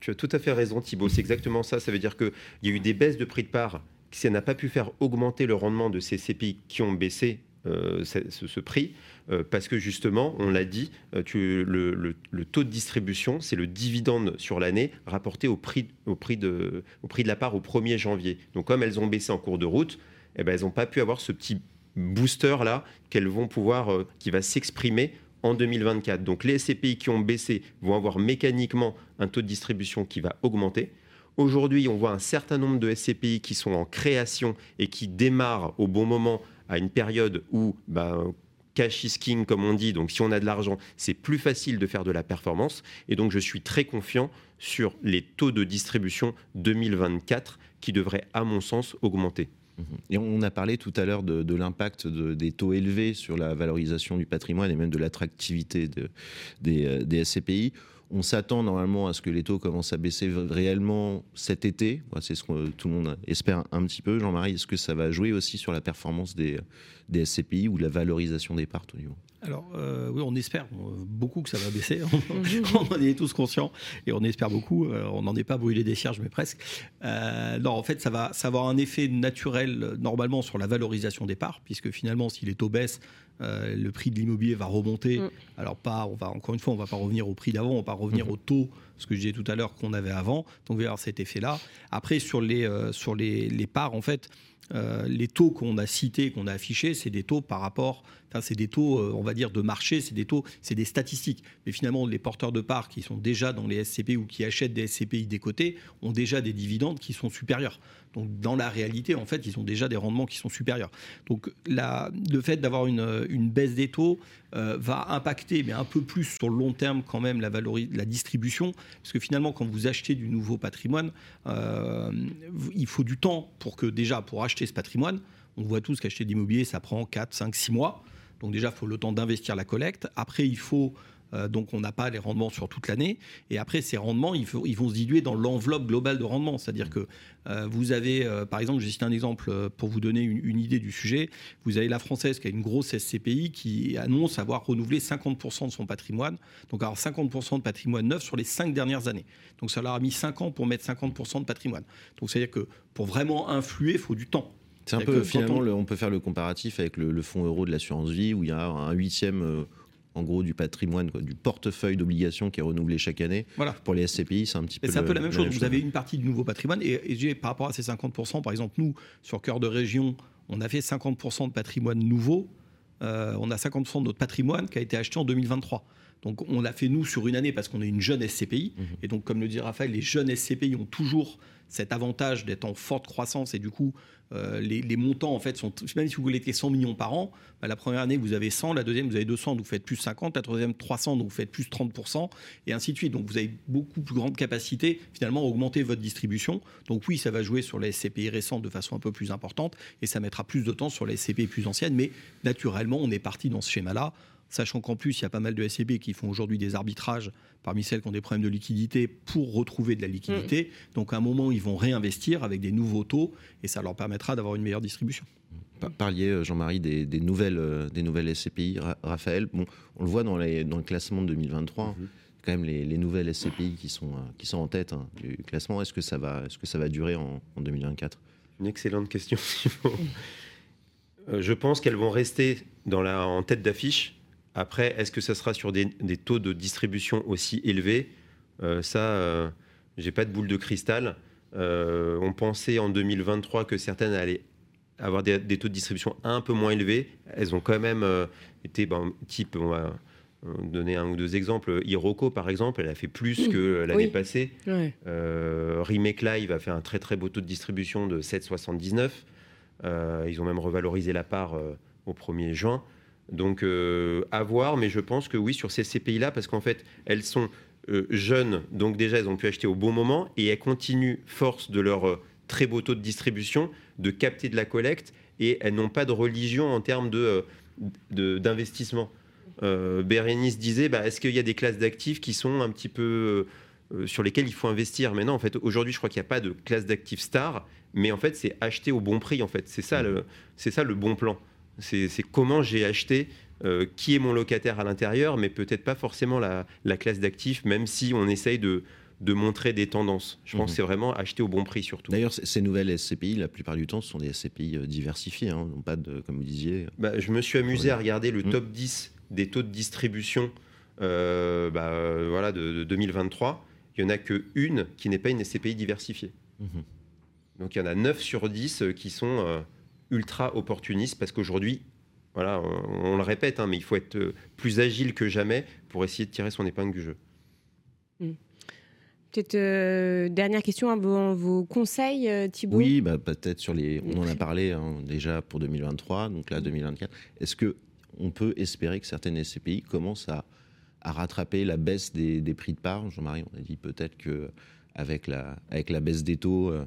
tu as tout à fait raison, Thibault. C'est exactement ça. Ça veut dire qu'il y a eu des baisses de prix de part qui ça n'a pas pu faire augmenter le rendement de ces CPI qui ont baissé ce, ce- prix, euh, parce que justement, on l'a dit, euh, le, taux de distribution, c'est le dividende sur l'année rapporté au prix, au, prix de, au prix de la part au 1er janvier. Donc comme elles ont baissé en cours de route, eh ben, elles n'ont pas pu avoir ce petit booster là qu'elles vont pouvoir, euh, qui va s'exprimer en 2024. Donc les SCPI qui ont baissé vont avoir mécaniquement un taux de distribution qui va augmenter. Aujourd'hui, on voit un certain nombre de SCPI qui sont en création et qui démarrent au bon moment à une période où ben, cash is king, comme on dit. Donc si on a de l'argent, c'est plus facile de faire de la performance. Et donc je suis très confiant sur les taux de distribution 2024 qui devraient, à mon sens, augmenter. Et on a parlé tout à l'heure de, l'impact de- des taux élevés sur la valorisation du patrimoine et même de l'attractivité de- des, euh, des SCPI. On s'attend normalement à ce que les taux commencent à baisser réellement cet été. Voilà, C'est ce que tout le monde espère un petit peu. Jean-Marie, est-ce que ça va jouer aussi sur la performance des, des SCPI ou la valorisation des parts au niveau Alors, euh, oui, on espère euh, beaucoup que ça va baisser. *laughs* on en est tous conscients et on espère beaucoup. Euh, on n'en est pas brûlé des cierges, mais presque. Euh, non, en fait, ça va, ça va avoir un effet naturel normalement sur la valorisation des parts, puisque finalement, si les taux baissent, euh, le prix de l'immobilier va remonter. Mm. Alors, pas, on va encore une fois, on va pas revenir au prix d'avant, on va pas revenir Mhm. au taux, ce que je disais tout à l'heure qu'on avait avant. Donc, il va y avoir cet effet-là. Après, sur les, euh, sur les, les parts, en fait. euh, les taux qu'on a cités, qu'on a affichés, c'est des taux par rapport, c'est des taux, euh, on va dire, de marché, c'est des taux, c'est des statistiques. Mais finalement, les porteurs de parts qui sont déjà dans les SCPI ou qui achètent des SCPI des côtés ont déjà des dividendes qui sont supérieurs. Donc, dans la réalité, en fait, ils ont déjà des rendements qui sont supérieurs. Donc, le fait d'avoir une, baisse des taux euh, va impacter, mais un peu plus sur le long terme quand même, la, la distribution. Parce que finalement, quand vous achetez du nouveau patrimoine, euh, il faut du temps pour que déjà, pour acheter ce patrimoine, on voit tous qu'acheter de l'immobilier, ça prend 4, 5, 6 mois. Donc déjà, il faut le temps d'investir la collecte. Après, il faut... euh, donc on n'a pas les rendements sur toute l'année. Et après, ces rendements, ils vont se diluer dans l'enveloppe globale de rendement. C'est-à-dire que euh, vous avez, euh, par exemple, j'ai cité un exemple pour vous donner une, idée du sujet. Vous avez la française qui a une grosse SCPI qui annonce avoir renouvelé 50% de son patrimoine. Donc avoir 50% de patrimoine neuf sur les 5 dernières années. Donc ça leur a mis 5 ans pour mettre 50% de patrimoine. Donc c'est-à-dire que pour vraiment influer, il faut du temps. C'est un peu finalement, on- le- on... peut faire le comparatif avec le, le fonds euro de l'assurance vie où il y a un huitième, euh, en gros, du patrimoine, quoi, du portefeuille d'obligations qui est renouvelé chaque année. Voilà. Pour les SCPI, c'est un petit peu. c'est un peu la même chose. Vous avez une partie du nouveau patrimoine et, par rapport à ces 50%, par exemple, nous, sur Cœur de Région, on a fait 50% de patrimoine nouveau. Euh, on a 50% de notre patrimoine qui a été acheté en 2023. Donc on l'a fait nous sur une année parce qu'on est une jeune SCPI. Mhm. Et donc comme le dit Raphaël, les jeunes SCPI ont toujours cet avantage d'être en forte croissance et du coup euh, les, les montants en fait sont même si vous voulez 100 millions par an, bah, la première année vous avez 100, la deuxième vous avez 200 donc vous faites plus 50, la troisième 300 donc vous faites plus 30% et ainsi de suite. Donc vous avez beaucoup plus grande capacité finalement à augmenter votre distribution. Donc oui ça va jouer sur les SCPI récentes de façon un peu plus importante et ça mettra plus de temps sur les SCPI plus anciennes, mais naturellement on est parti dans ce schéma là sachant qu'en plus, il y a pas mal de SCB qui font aujourd'hui des arbitrages parmi celles qui ont des problèmes de liquidité pour retrouver de la liquidité. Donc à un moment, ils vont réinvestir avec des nouveaux taux et ça leur permettra d'avoir une meilleure distribution. Par- Parliez, euh, Jean-Marie, des, des nouvelles, euh, des nouvelles SCPI. Ra- Raphaël, bon, on le voit dans, les, dans le classement de 2023, quand même les, les nouvelles SCPI qui sont, euh, qui sont en tête hein, du classement. Est-ce que, ça va- est-ce que ça va durer en, en 2024 Une excellente question. Simon. Euh, je pense qu'elles vont rester dans la, en tête d'affiche. Après, est-ce que ça sera sur des, des taux de distribution aussi élevés? Euh, Ça, euh, j'ai pas de boule de cristal. Euh, on pensait en 2023 que certaines allaient avoir des, des taux de distribution un peu moins élevés. Elles ont quand même euh, été, ben, type, on va donner un ou deux exemples. Iroko, par exemple, elle a fait plus Mmh. que l'année Oui. passée. Ouais. Remake Live a fait un très très beau taux de distribution de 7,79. Euh, ils ont même revalorisé la part au 1er juin. Donc euh, à voir, mais je pense que oui, sur ces CPI-là, parce qu'en fait, elles sont euh, jeunes, donc déjà, elles ont pu acheter au bon moment, et elles continuent, force de leur euh, très beau taux de distribution, de capter de la collecte, et elles n'ont pas de religion en termes de, euh, de- d'investissement. Euh, Bérénice disait, bah, est-ce qu'il y a des classes d'actifs qui sont un petit peu... sur lesquels il faut investir? Mais non, en fait, aujourd'hui, je crois qu'il n'y a pas de classe d'actifs star, mais en fait, c'est acheter au bon prix. En fait, c'est ça ça le bon plan. C'est comment j'ai acheté, euh, qui est mon locataire à l'intérieur, mais peut-être pas forcément la, la classe d'actifs, même si on essaye de, de montrer des tendances. Je pense Mhm. que c'est vraiment acheter au bon prix surtout. D'ailleurs, ces nouvelles SCPI, la plupart du temps, ce sont des SCPI euh, diversifiés, hein, non pas de, comme vous disiez. Bah, je me suis amusé à regarder le Mm. top 10 des taux de distribution euh, bah, euh, voilà, de, de 2023. Il n'y en a que une qui n'est pas une SCPI diversifiée. Mhm. Donc il y en a 9 sur 10 euh, qui sont euh, ultra opportunistes parce qu'aujourd'hui, voilà, on, on le répète, hein, mais il faut être euh, plus agile que jamais pour essayer de tirer son épingle du jeu. Peut-être euh, dernière question, bon, vos conseils, euh, Thibault Oui, bah, peut-être sur les. On en a parlé hein, déjà pour 2023, donc là 2024. Est-ce que on peut espérer que certaines SCPI commencent à, à rattraper la baisse des, des prix de part? Jean-Marie, on a dit peut-être que avec la, avec la baisse des taux, euh,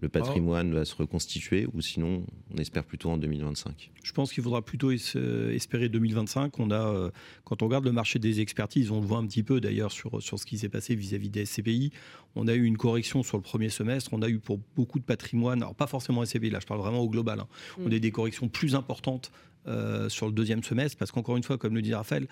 le patrimoine va se reconstituer, ou sinon on espère plutôt en 2025. Je pense qu'il faudra plutôt euh, espérer 2025. On a, euh, quand on regarde le marché des expertises, on le voit un petit peu d'ailleurs sur, sur ce qui s'est passé vis-à-vis des SCPI. On a eu une correction sur le premier semestre. On a eu pour beaucoup de patrimoine, alors pas forcément SCPI, là je parle vraiment au global. hein. On Mm. a eu des corrections plus importantes euh, sur le deuxième semestre parce qu'encore une fois, comme le dit Raphaël,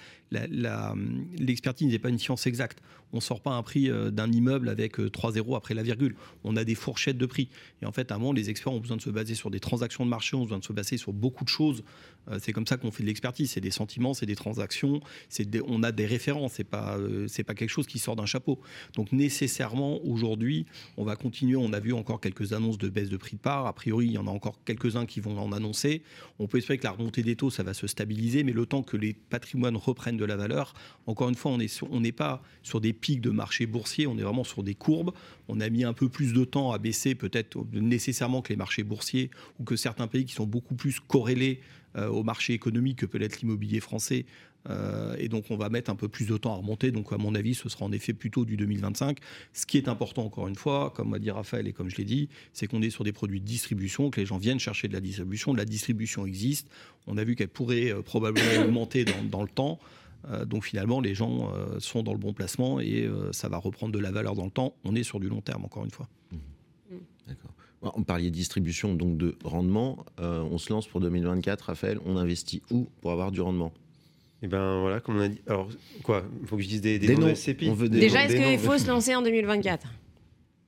l'expertise n'est pas une science exacte. On ne sort pas un prix euh, d'un immeuble avec euh, 3 zéros après la virgule. On a des fourchettes de prix. Et en fait, à un moment, les experts ont besoin de se baser sur des transactions de marché, ont besoin de se baser sur beaucoup de choses. Euh, c'est comme ça qu'on fait de l'expertise. C'est des sentiments, c'est des transactions, des- on a des références. Pas, euh, c'est pas quelque chose qui sort d'un chapeau. Donc nécessairement, aujourd'hui, on va continuer. On a vu encore quelques annonces de baisse de prix de part. A priori, il y en a encore quelques-uns qui vont en annoncer. On peut espérer que la remontée des taux, ça va se stabiliser, mais le temps que les patrimoines reprennent de la valeur, encore une fois, on n'est pas sur des pics de marché boursier, on est vraiment sur des courbes. On a mis un peu plus de temps à baisser, peut-être nécessairement que les marchés boursiers ou que certains pays qui sont beaucoup plus corrélés euh, au marché économique que peut l'être l'immobilier français. Euh, et donc, on va mettre un peu plus de temps à remonter. Donc, à mon avis, ce sera en effet plutôt du 2025. Ce qui est important, encore une fois, comme m'a dit Raphaël et comme je l'ai dit, c'est qu'on est sur des produits de distribution, que les gens viennent chercher de la distribution. La distribution existe. On a vu qu'elle pourrait euh, probablement *coughs* augmenter dans, dans le temps. Euh, donc finalement, les gens euh, sont dans le bon placement et euh, ça va reprendre de la valeur dans le temps. On est sur du long terme, encore une fois. D'accord. Bon, On parlait distribution, donc de rendement. Euh, on se lance pour 2024, Raphaël. On investit où pour avoir du rendement? Et ben voilà, comme on a dit. Alors quoi Il faut que je dise des, des, Des noms. SCPI On veut des Déjà, est-ce qu'il faut se lancer en 2024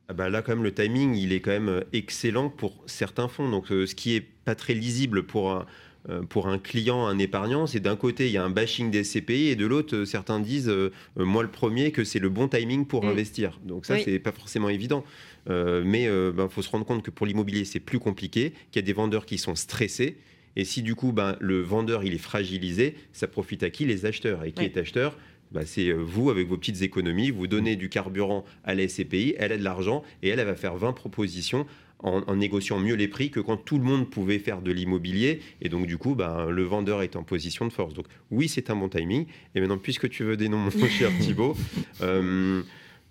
Ah bah là, quand même, le timing, il est quand même euh, excellent pour certains fonds. Donc, euh, ce qui est pas très lisible pour un, euh, pour un client, un épargnant, c'est d'un côté, il y a un bashing des CPI, et de l'autre, euh, certains disent, moi le premier, que c'est le bon timing pour Mm. investir. Donc, ça, Oui. c'est pas forcément évident. Euh, mais il ben, faut se rendre compte que pour l'immobilier, c'est plus compliqué, qu'il y a des vendeurs qui sont stressés. Et si du coup, ben, le vendeur, il est fragilisé, ça profite à qui? Les acheteurs. Et qui Oui. est acheteur? Bah, c'est vous, avec vos petites économies, vous donnez du carburant à la SCPI, elle a de l'argent et elle, elle va faire 20 propositions en, négociant mieux les prix que quand tout le monde pouvait faire de l'immobilier. Et donc, du coup, ben, le vendeur est en position de force. Donc, oui, c'est un bon timing. Et maintenant, puisque tu veux des noms, *laughs* mon cher Thibault, *laughs* euh,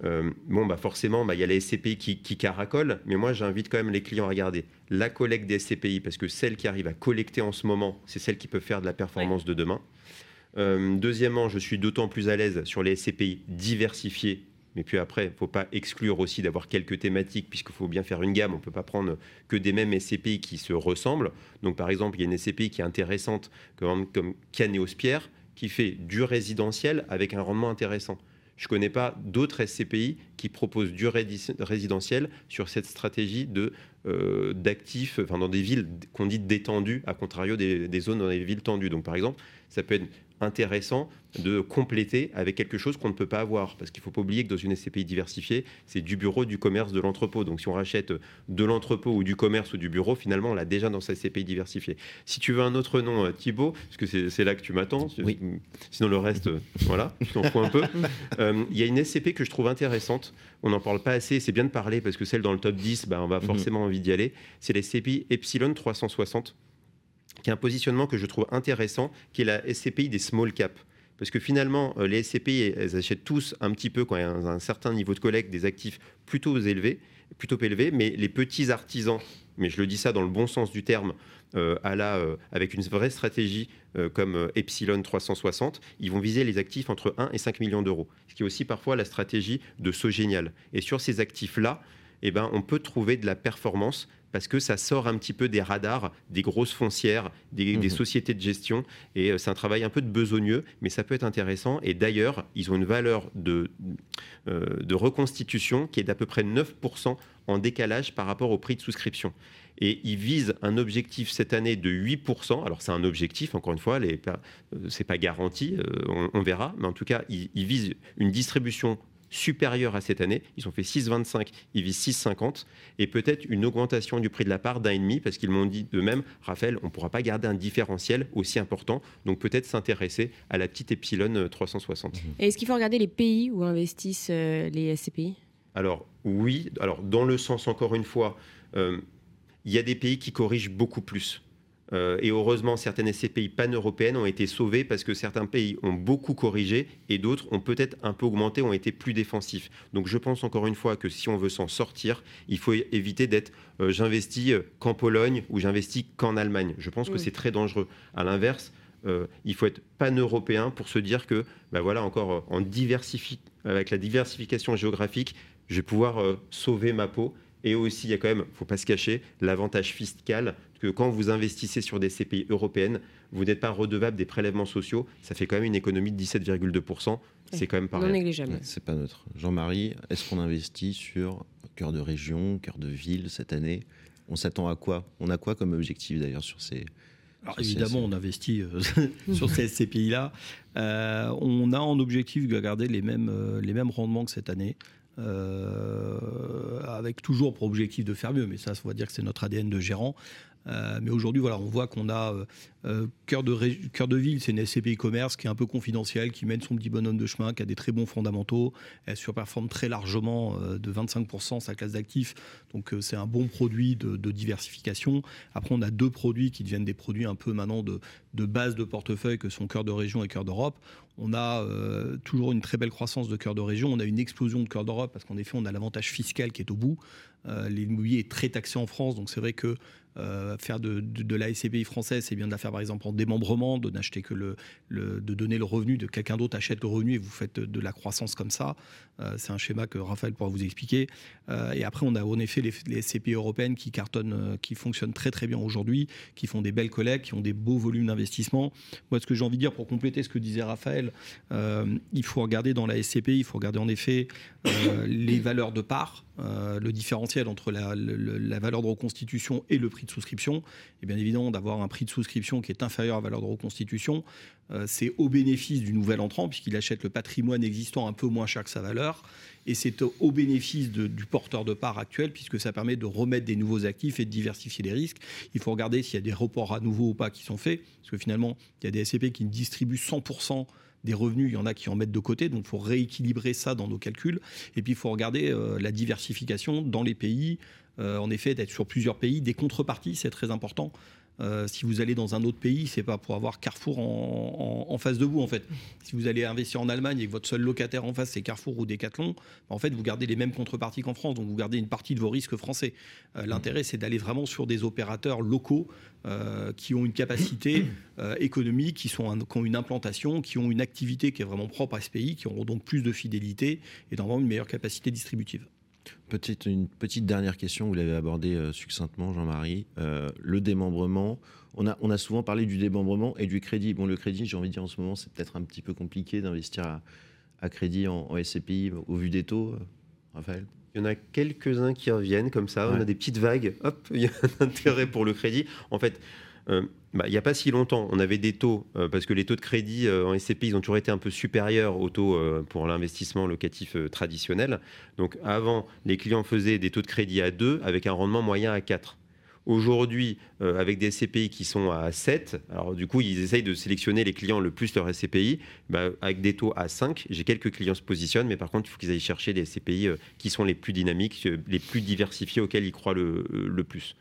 euh, bon, bah forcément, bah, il y a les SCPI qui, qui caracolent, mais moi, j'invite quand même les clients à regarder la collecte des SCPI, parce que celle qui arrive à collecter en ce moment, c'est celle qui peut faire de la performance de demain. Euh, deuxièmement, je suis d'autant plus à l'aise sur les SCPI diversifiés mais puis après, il ne faut pas exclure aussi d'avoir quelques thématiques, puisqu'il faut bien faire une gamme. On ne peut pas prendre que des mêmes SCPI qui se ressemblent. Donc, par exemple, il y a une SCPI qui est intéressante, comme, comme Canéos-Pierre, qui fait du résidentiel avec un rendement intéressant. Je ne connais pas d'autres SCPI qui proposent du résidentiel sur cette stratégie euh, d'actifs, enfin dans des villes qu'on dit détendues, à contrario des, des, zones dans les villes tendues. Donc par exemple, ça peut être intéressant de compléter avec quelque chose qu'on ne peut pas avoir. Parce qu'il ne faut pas oublier que dans une SCPI diversifiée, c'est du bureau, du commerce, de l'entrepôt. Donc si on rachète de l'entrepôt ou du commerce ou du bureau, finalement, on l'a déjà dans sa SCPI diversifiée. Si tu veux un autre nom, euh, Thibault, parce que c'est là que tu m'attends, sinon le reste, euh, voilà, je t'en fous un peu. *laughs* Euh, il y a une SCP que je trouve intéressante. On n'en parle pas assez, c'est bien de parler parce que celle dans le top 10, bah, on va mhm. forcément envie d'y aller. C'est la SCPI Epsilon 360 qui est un positionnement que je trouve intéressant, qui est la SCPI des small caps. Parce que finalement, euh, les SCPI, elles achètent tous un petit peu, quand il y a un, certain niveau de collecte, des actifs plutôt élevés, plutôt élevés, mais les petits artisans, mais je le dis ça dans le bon sens du terme, euh, à la, euh, avec une vraie stratégie comme Epsilon 360, ils vont viser les actifs entre 1 et 5 millions d'euros. Ce qui est aussi parfois la stratégie de Sogénial. Et sur ces actifs-là, eh ben, on peut trouver de la performance parce que ça sort un petit peu des radars des grosses foncières, des, mhm. sociétés de gestion. Et euh, c'est un travail un peu de besogneux, mais ça peut être intéressant. Et d'ailleurs, ils ont une valeur de, euh, de reconstitution qui est d'à peu près 9% en décalage par rapport au prix de souscription. Et ils visent un objectif cette année de 8%. Alors c'est un objectif, encore une fois, ce n'est pas garanti, euh, on, verra. Mais en tout cas, ils, ils visent une distribution supérieur à cette année. Ils ont fait 6,25, ils visent 6,50 et peut-être une augmentation du prix de la part d'un et demi parce qu'ils m'ont dit de même, Raphaël, on ne pourra pas garder un différentiel aussi important, donc peut-être s'intéresser à la petite Epsilon 360. Euh, et est-ce qu'il faut regarder les pays où investissent euh, les SCPI Alors oui, alors dans le sens encore une fois, euh, il y a des pays qui corrigent beaucoup plus. Euh, et heureusement, certaines SCPI pan-européennes ont été sauvées parce que certains pays ont beaucoup corrigé et d'autres ont peut-être un peu augmenté, ont été plus défensifs. Donc je pense encore une fois que si on veut s'en sortir, il faut éviter d'être euh, j'investis euh, qu'en Pologne ou j'investis qu'en Allemagne. Je pense que c'est très dangereux. À l'inverse, il faut être pan-européen pour se dire que, ben voilà, encore en avec la diversification géographique, je vais pouvoir sauver ma peau et aussi, il y a quand même, il ne faut pas se cacher, l'avantage fiscal que quand vous investissez sur des CPI européennes, vous n'êtes pas redevable des prélèvements sociaux. Ça fait quand même une économie de 17,2%. C'est quand même pas non négligeable. c'est pas neutre. Jean-Marie, est-ce qu'on investit sur cœur de région, cœur de ville cette année? On s'attend à quoi? On a quoi comme objectif d'ailleurs sur ces alors évidemment, on investit euh, *laughs* sur ces SCPI-là. Euh, on a en objectif de garder les mêmes, euh, les mêmes rendements que cette année. Euh, avec toujours pour objectif de faire mieux, mais ça, on va dire que c'est notre ADN de gérant. Euh, mais aujourd'hui, voilà, on voit qu'on a euh, euh, cœur, de cœur de ville, c'est une SCP e-commerce qui est un peu confidentielle, qui mène son petit bonhomme de chemin, qui a des très bons fondamentaux. Elle surperforme très largement de 25% sa classe d'actifs. Donc c'est un bon produit de, diversification. Après, on a deux produits qui deviennent des produits un peu maintenant de, de base de portefeuille que sont cœur de région et cœur d'Europe. On a toujours une très belle croissance de cœur de région. On a une explosion de cœur d'Europe parce qu'en effet, on a l'avantage fiscal qui est au bout. L'immobilier est très taxé en France, donc c'est vrai que euh, faire de, la SCPI française, c'est bien de la faire par exemple en démembrement, de n'acheter que le, de donner le revenu, de quelqu'un d'autre achète le revenu et vous faites de, la croissance comme ça. Euh, c'est un schéma que Raphaël pourra vous expliquer. Euh, et après, on a en effet les, les SCPI européennes qui cartonnent, qui fonctionnent très très bien aujourd'hui, qui font des belles collectes, qui ont des beaux volumes d'investissement. Moi, ce que j'ai envie de dire pour compléter ce que disait Raphaël, il faut regarder dans la SCPI, il faut regarder en effet les valeurs de part. le différentiel entre la, valeur de reconstitution et le prix de souscription, et bien évidemment d'avoir un prix de souscription qui est inférieur à la valeur de reconstitution, euh, c'est au bénéfice du nouvel entrant, puisqu'il achète le patrimoine existant un peu moins cher que sa valeur, et c'est au bénéfice du porteur de part actuel, puisque ça permet de remettre des nouveaux actifs et de diversifier les risques. Il faut regarder s'il y a des reports à nouveau ou pas qui sont faits, parce que finalement, il y a des SCP qui distribuent 100% des revenus, il y en a qui en mettent de côté, donc il faut rééquilibrer ça dans nos calculs. Et puis il faut regarder la diversification dans les pays. En effet, d'être sur plusieurs pays, des contreparties, c'est très important. Euh, si vous allez dans un autre pays, c'est pas pour avoir Carrefour en, face de vous en fait. Si vous allez investir en Allemagne et que votre seul locataire en face c'est Carrefour ou Decathlon, bah, en fait vous gardez les mêmes contreparties qu'en France, donc vous gardez une partie de vos risques français. Euh, l'intérêt c'est d'aller vraiment sur des opérateurs locaux euh, qui ont une capacité économique, qui, ont une implantation, qui ont une activité qui est vraiment propre à ce pays, qui auront donc plus de fidélité et d'avoir une meilleure capacité distributive. Petite, une petite dernière question, vous l'avez abordé euh, succinctement, Jean-Marie. Euh, le démembrement, on a, on a souvent parlé du démembrement et du crédit. Bon, le crédit, j'ai envie de dire en ce moment, c'est peut-être un petit peu compliqué d'investir à, crédit en, SCPI au vu des taux, euh, Raphaël? Il y en a quelques-uns qui reviennent comme ça. On a des petites vagues. Hop, il y a un intérêt pour le crédit. En fait, bah, il n'y a pas si longtemps, on avait des taux, euh, parce que les taux de crédit euh, en SCPI, ils ont toujours été un peu supérieurs aux taux pour l'investissement locatif traditionnel. Donc avant, les clients faisaient des taux de crédit à 2 avec un rendement moyen à 4. Aujourd'hui, avec des SCPI qui sont à 7, alors du coup, ils essayent de sélectionner les clients le plus leur SCPI, bah, avec des taux à 5. J'ai quelques clients se positionnent, mais par contre, il faut qu'ils aillent chercher des SCPI qui sont les plus dynamiques, les plus diversifiés, auxquels ils croient le plus.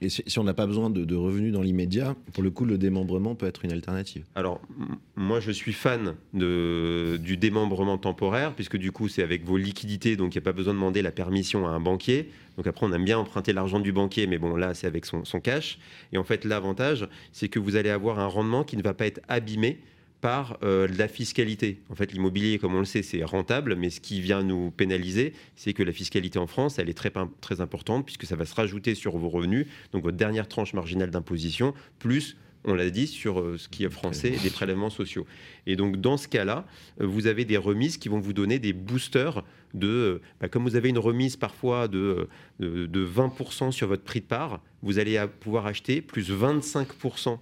Et si, on n'a pas besoin de, revenus dans l'immédiat, pour le coup, le démembrement peut être une alternative. Alors, moi, je suis fan du démembrement temporaire, puisque du coup, c'est avec vos liquidités, donc il n'y a pas besoin de demander la permission à un banquier. Donc après, on aime bien emprunter l'argent du banquier, mais bon, là, c'est avec son cash. Et en fait, l'avantage, c'est que vous allez avoir un rendement qui ne va pas être abîmé par euh, la fiscalité. En fait, l'immobilier, comme on le sait, c'est rentable, mais ce qui vient nous pénaliser, c'est que la fiscalité en France, elle est très, très importante, puisque ça va se rajouter sur vos revenus, donc votre dernière tranche marginale d'imposition, plus on l'a dit, sur euh, ce qui est français, des prélèvements sociaux. Et donc, dans ce cas-là, euh, vous avez des remises qui vont vous donner des boosters de... Bah, comme vous avez une remise parfois de, de, 20% sur votre prix de part, vous allez pouvoir acheter plus 25%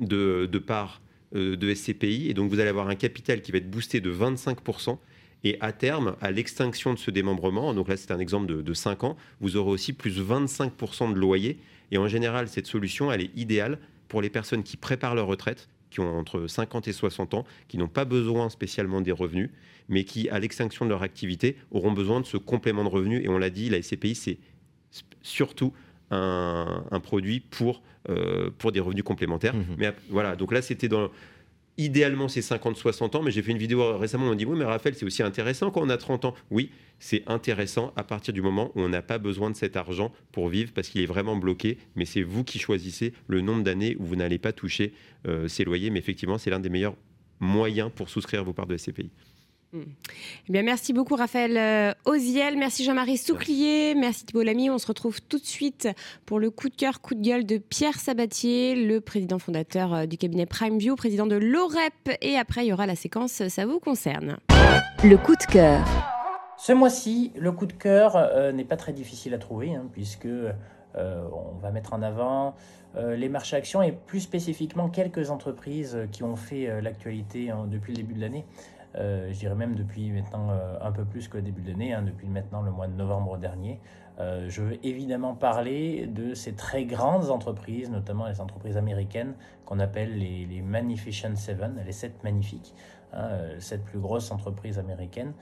de, de parts de SCPI. Et donc, vous allez avoir un capital qui va être boosté de 25%. Et à terme, à l'extinction de ce démembrement, donc là c'est un exemple de, 5 ans, vous aurez aussi plus 25% de loyer. Et en général, cette solution, elle est idéale pour les personnes qui préparent leur retraite, qui ont entre 50 et 60 ans, qui n'ont pas besoin spécialement des revenus, mais qui, à l'extinction de leur activité, auront besoin de ce complément de revenus. Et on l'a dit, la SCPI, c'est surtout un, produit pour, euh, pour des revenus complémentaires. Mmh mais voilà, donc là, c'était dans. Idéalement, c'est 50-60 ans, mais j'ai fait une vidéo récemment, on m'a dit Oui, mais Raphaël, c'est aussi intéressant quand on a 30 ans. Oui, c'est intéressant à partir du moment où on n'a pas besoin de cet argent pour vivre parce qu'il est vraiment bloqué, mais c'est vous qui choisissez le nombre d'années où vous n'allez pas toucher euh, ces loyers. Mais effectivement, c'est l'un des meilleurs moyens pour souscrire vos parts de SCPI. Eh bien, merci beaucoup Raphaël euh, Oziel, merci Jean-Marie Souclier, merci Thibault Lamy. On se retrouve tout de suite pour le coup de cœur, coup de gueule de Pierre Sabatier, le président fondateur euh, du cabinet Prime View, président de l'OREP. Et après, il y aura la séquence Ça vous concerne. Le coup de cœur. Ce mois-ci, le coup de cœur euh, n'est pas très difficile à trouver, hein, puisque on va mettre en avant les marchés actions et plus spécifiquement quelques entreprises qui ont fait l'actualité hein, depuis le début de l'année. Euh, je dirais même depuis maintenant euh, un peu plus que le début de l'année, hein, depuis maintenant le mois de novembre dernier. Euh, je veux évidemment parler de ces très grandes entreprises, notamment les entreprises américaines qu'on appelle les, Magnificent Seven, les sept magnifiques, hein, sept plus grosses entreprises américaines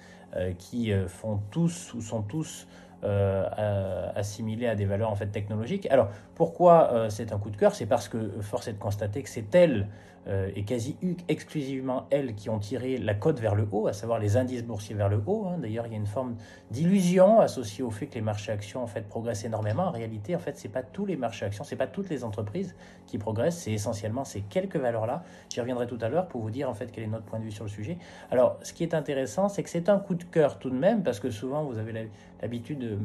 qui font tous ou sont tous assimilés à des valeurs en fait technologiques. Alors pourquoi c'est un coup de cœur? C'est parce que force est de constater que c'est elles euh, et quasi exclusivement elles qui ont tiré la cote vers le haut, à savoir les indices boursiers vers le haut. Hein. D'ailleurs, il y a une forme d'illusion associée au fait que les marchés actions en fait progressent énormément. En réalité, en fait, c'est pas tous les marchés actions, c'est pas toutes les entreprises qui progressent, c'est essentiellement ces quelques valeurs-là. J'y reviendrai tout à l'heure pour vous dire en fait quel est notre point de vue sur le sujet. Alors, ce qui est intéressant, c'est que c'est un coup de cœur tout de même, parce que souvent vous avez l'habitude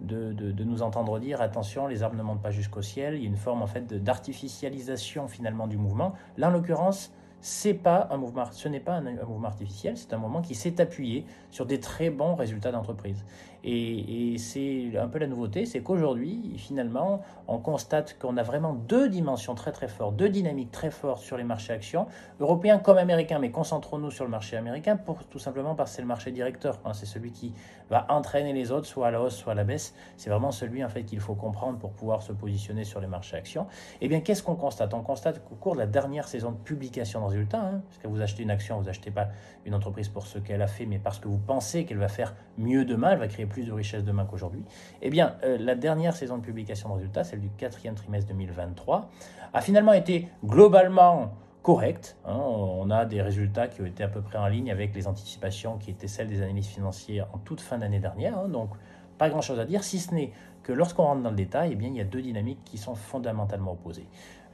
de, de, nous entendre dire attention, les arbres ne montent pas jusqu'au ciel. Il y a une forme en fait d'artificialisation finalement du mouvement. Là, en l'occurrence, c'est pas un mouvement, ce n'est pas un, mouvement artificiel, c'est un mouvement qui s'est appuyé sur des très bons résultats d'entreprise. Et, c'est un peu la nouveauté, c'est qu'aujourd'hui, finalement, on constate qu'on a vraiment deux dimensions très très fortes, deux dynamiques très fortes sur les marchés actions, européens comme américains, mais concentrons-nous sur le marché américain, pour, tout simplement parce que c'est le marché directeur. Hein. c'est celui qui va entraîner les autres, soit à la hausse, soit à la baisse. C'est vraiment celui en fait qu'il faut comprendre pour pouvoir se positionner sur les marchés actions. Eh bien, qu'est-ce qu'on constate? On constate qu'au cours de la dernière saison de publication de résultats, hein, parce que vous achetez une action, vous n'achetez pas une entreprise pour ce qu'elle a fait, mais parce que vous pensez qu'elle va faire mieux demain, elle va créer plus de richesse demain qu'aujourd'hui. Eh bien, euh, la dernière saison de publication de résultats, celle du quatrième trimestre 2023, a finalement été globalement correcte. Hein. On a des résultats qui ont été à peu près en ligne avec les anticipations qui étaient celles des analystes financiers en toute fin d'année dernière. Hein. Donc, pas grand-chose à dire, si ce n'est que lorsqu'on rentre dans le détail, eh bien, il y a deux dynamiques qui sont fondamentalement opposées.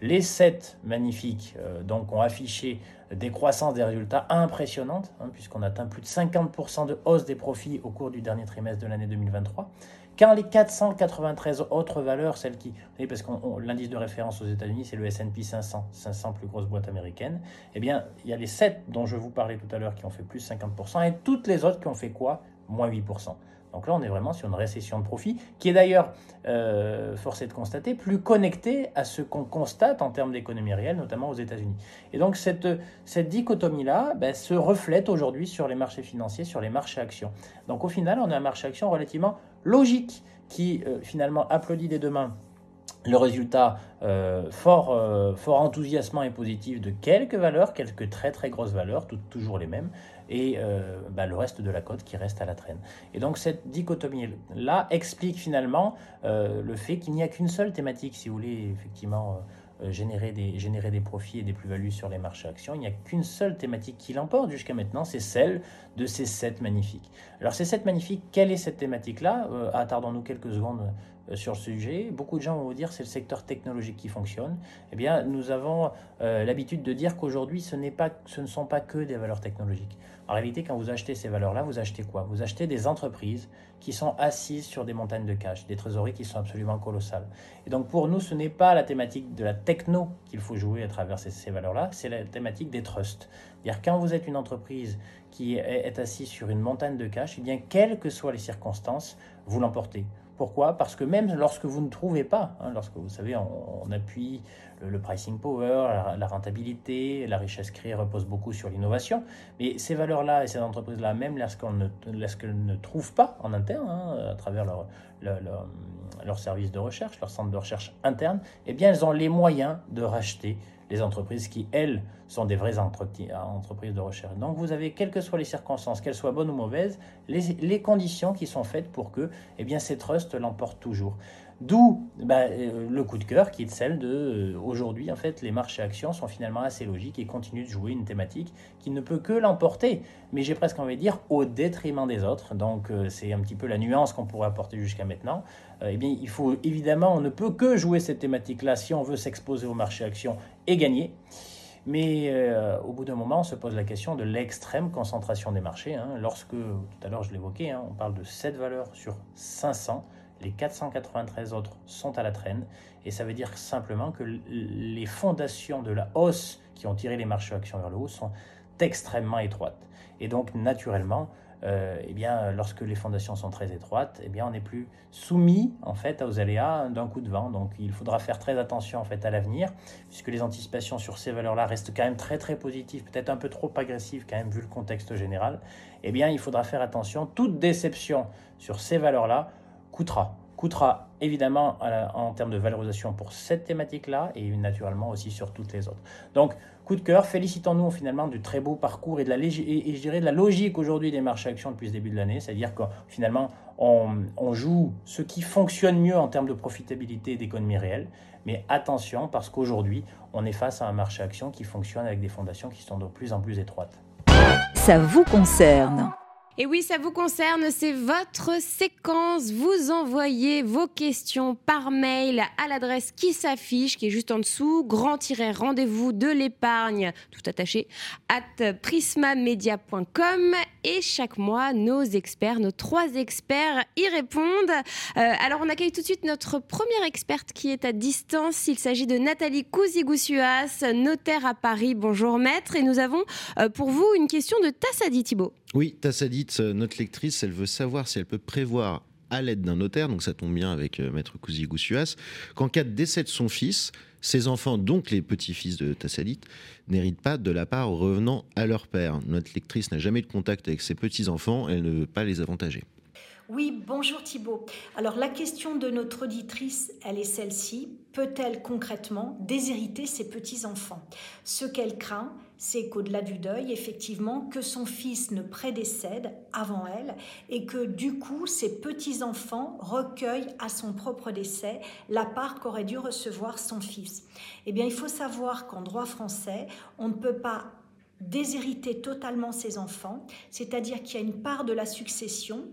Les sept magnifiques euh, donc, ont affiché des croissances des résultats impressionnantes, hein, puisqu'on atteint plus de 50% de hausse des profits au cours du dernier trimestre de l'année 2023. Quand les 493 autres valeurs, celles qui, parce que l'indice de référence aux États-Unis, c'est le S&P 500, 500 plus grosses boîtes américaines, eh bien, il y a les 7 dont je vous parlais tout à l'heure qui ont fait plus 50%, et toutes les autres qui ont fait quoi? Moins 8%. Donc là, on est vraiment sur une récession de profit, qui est d'ailleurs, euh, forcé de constater, plus connectée à ce qu'on constate en termes d'économie réelle, notamment aux États-Unis. Et donc cette, dichotomie-là ben, se reflète aujourd'hui sur les marchés financiers, sur les marchés actions. Donc au final, on a un marché action relativement logique qui euh, finalement applaudit des deux mains le résultat euh, fort, euh, fort enthousiasmant et positif de quelques valeurs, quelques très très grosses valeurs, toujours les mêmes, et bah, le reste de la cote qui reste à la traîne. Et donc cette dichotomie-là explique finalement le fait qu'il n'y a qu'une seule thématique, si vous voulez, effectivement euh, générer, des, générer des profits et des plus-values sur les marchés actions. Il n'y a qu'une seule thématique qui l'emporte jusqu'à maintenant, c'est celle de ces sept magnifiques. Alors ces sept magnifiques, quelle est cette thématique-là? Euh, Attardons-nous quelques secondes euh, sur le sujet. Beaucoup de gens vont vous dire c'est le secteur technologique qui fonctionne. Eh bien, nous avons l'habitude de dire qu'aujourd'hui, ce, ce ne sont pas que des valeurs technologiques. En réalité, quand vous achetez ces valeurs-là, vous achetez quoi? Vous achetez des entreprises qui sont assises sur des montagnes de cash, des trésoreries qui sont absolument colossales. Et donc pour nous, ce n'est pas la thématique de la techno qu'il faut jouer à travers ces, valeurs-là, c'est la thématique des trusts. C'est-à-dire quand vous êtes une entreprise qui est, assise sur une montagne de cash, eh bien quelles que soient les circonstances, vous l'emportez. Pourquoi? Parce que même lorsque vous ne trouvez pas, hein, lorsque vous savez, on, appuie le, pricing power, la, rentabilité, la richesse créée repose beaucoup sur l'innovation, mais ces valeurs-là et ces entreprises-là, même lorsqu'elles ne, ne trouvent pas en interne, hein, à travers leur, leur, leur, service de recherche, leur centre de recherche interne, eh bien elles ont les moyens de racheter les entreprises qui, elles, sont des vraies entreprises de recherche. Donc vous avez, quelles que soient les circonstances, qu'elles soient bonnes ou mauvaises, les, conditions qui sont faites pour que eh bien, ces trusts l'emportent toujours. D'où bah, euh, le coup de cœur qui est celle de euh, aujourd'hui en fait les marchés actions sont finalement assez logiques et continuent de jouer une thématique qui ne peut que l'emporter, mais j'ai presque envie de dire au détriment des autres. Donc euh, c'est un petit peu la nuance qu'on pourrait apporter jusqu'à maintenant. Eh bien il faut évidemment on ne peut que jouer cette thématique là si on veut s'exposer au marché actions et gagner. Mais au bout d'un moment, on se pose la question de l'extrême concentration des marchés. Hein. Lorsque, tout à l'heure je l'évoquais, hein, on parle de 7 valeurs sur 500, les 493 autres sont à la traîne. Et ça veut dire simplement que les fondations de la hausse qui ont tiré les marchés actions vers le haut sont extrêmement étroites. Et donc, naturellement, euh, eh bien, lorsque les fondations sont très étroites, eh bien, on n'est plus soumis en fait aux aléas d'un coup de vent. Donc, il faudra faire très attention en fait à l'avenir, puisque les anticipations sur ces valeurs-là restent quand même très très positives, peut-être un peu trop agressives quand même vu le contexte général. Eh bien, il faudra faire attention. Toute déception sur ces valeurs-là coûtera. Coûtera évidemment en termes de valorisation pour cette thématique-là et naturellement aussi sur toutes les autres. Donc, coup de cœur, félicitons-nous finalement du très beau parcours et de la, je dirais de la logique aujourd'hui des marchés actions depuis le début de l'année, c'est-à-dire que finalement on, on, joue ce qui fonctionne mieux en termes de profitabilité et d'économie réelle, mais attention parce qu'aujourd'hui on est face à un marché action qui fonctionne avec des fondations qui sont de plus en plus étroites. Ça vous concerne et oui, ça vous concerne, c'est votre séquence. Vous envoyez vos questions par mail à l'adresse qui s'affiche, qui est juste en dessous, grand-rendez-vous de l'épargne, tout attaché, at prismamedia.com. Et chaque mois, nos experts, nos trois experts y répondent. Euh, alors, on accueille tout de suite notre première experte qui est à distance. Il s'agit de Nathalie Couzigoussias, notaire à Paris. Bonjour maître. Et nous avons euh, pour vous une question de Tassadi Thibault. Oui, Tassadi quitte, notre lectrice, elle veut savoir si elle peut prévoir à l'aide d'un notaire, donc ça tombe bien avec Maître Cousy-Goussuas, qu'en cas de décès de son fils, ses enfants, donc les petits-fils de Tassadite, n'héritent pas de la part revenant à leur père. Notre lectrice n'a jamais de contact avec ses petits-enfants, elle ne veut pas les avantager. Oui, bonjour Thibault. Alors la question de notre auditrice, elle est celle-ci. Peut-elle concrètement déshériter ses petits-enfants? Ce qu'elle craint, c'est qu'au-delà du deuil, effectivement, que son fils ne prédécède avant elle et que du coup, ses petits-enfants recueillent à son propre décès la part qu'aurait dû recevoir son fils. Eh bien, il faut savoir qu'en droit français, on ne peut pas déshériter totalement ses enfants, c'est-à-dire qu'il y a une part de la succession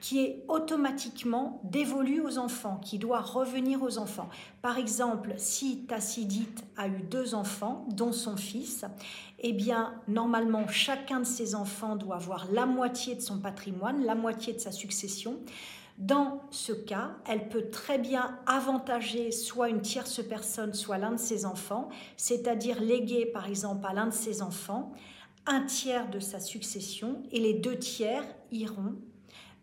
qui est automatiquement dévolu aux enfants, qui doit revenir aux enfants. Par exemple, si Tacidite a eu deux enfants, dont son fils, eh bien, normalement, chacun de ses enfants doit avoir la moitié de son patrimoine, la moitié de sa succession. Dans ce cas, elle peut très bien avantager soit une tierce personne, soit l'un de ses enfants, c'est-à-dire léguer par exemple à l'un de ses enfants un tiers de sa succession et les deux tiers iront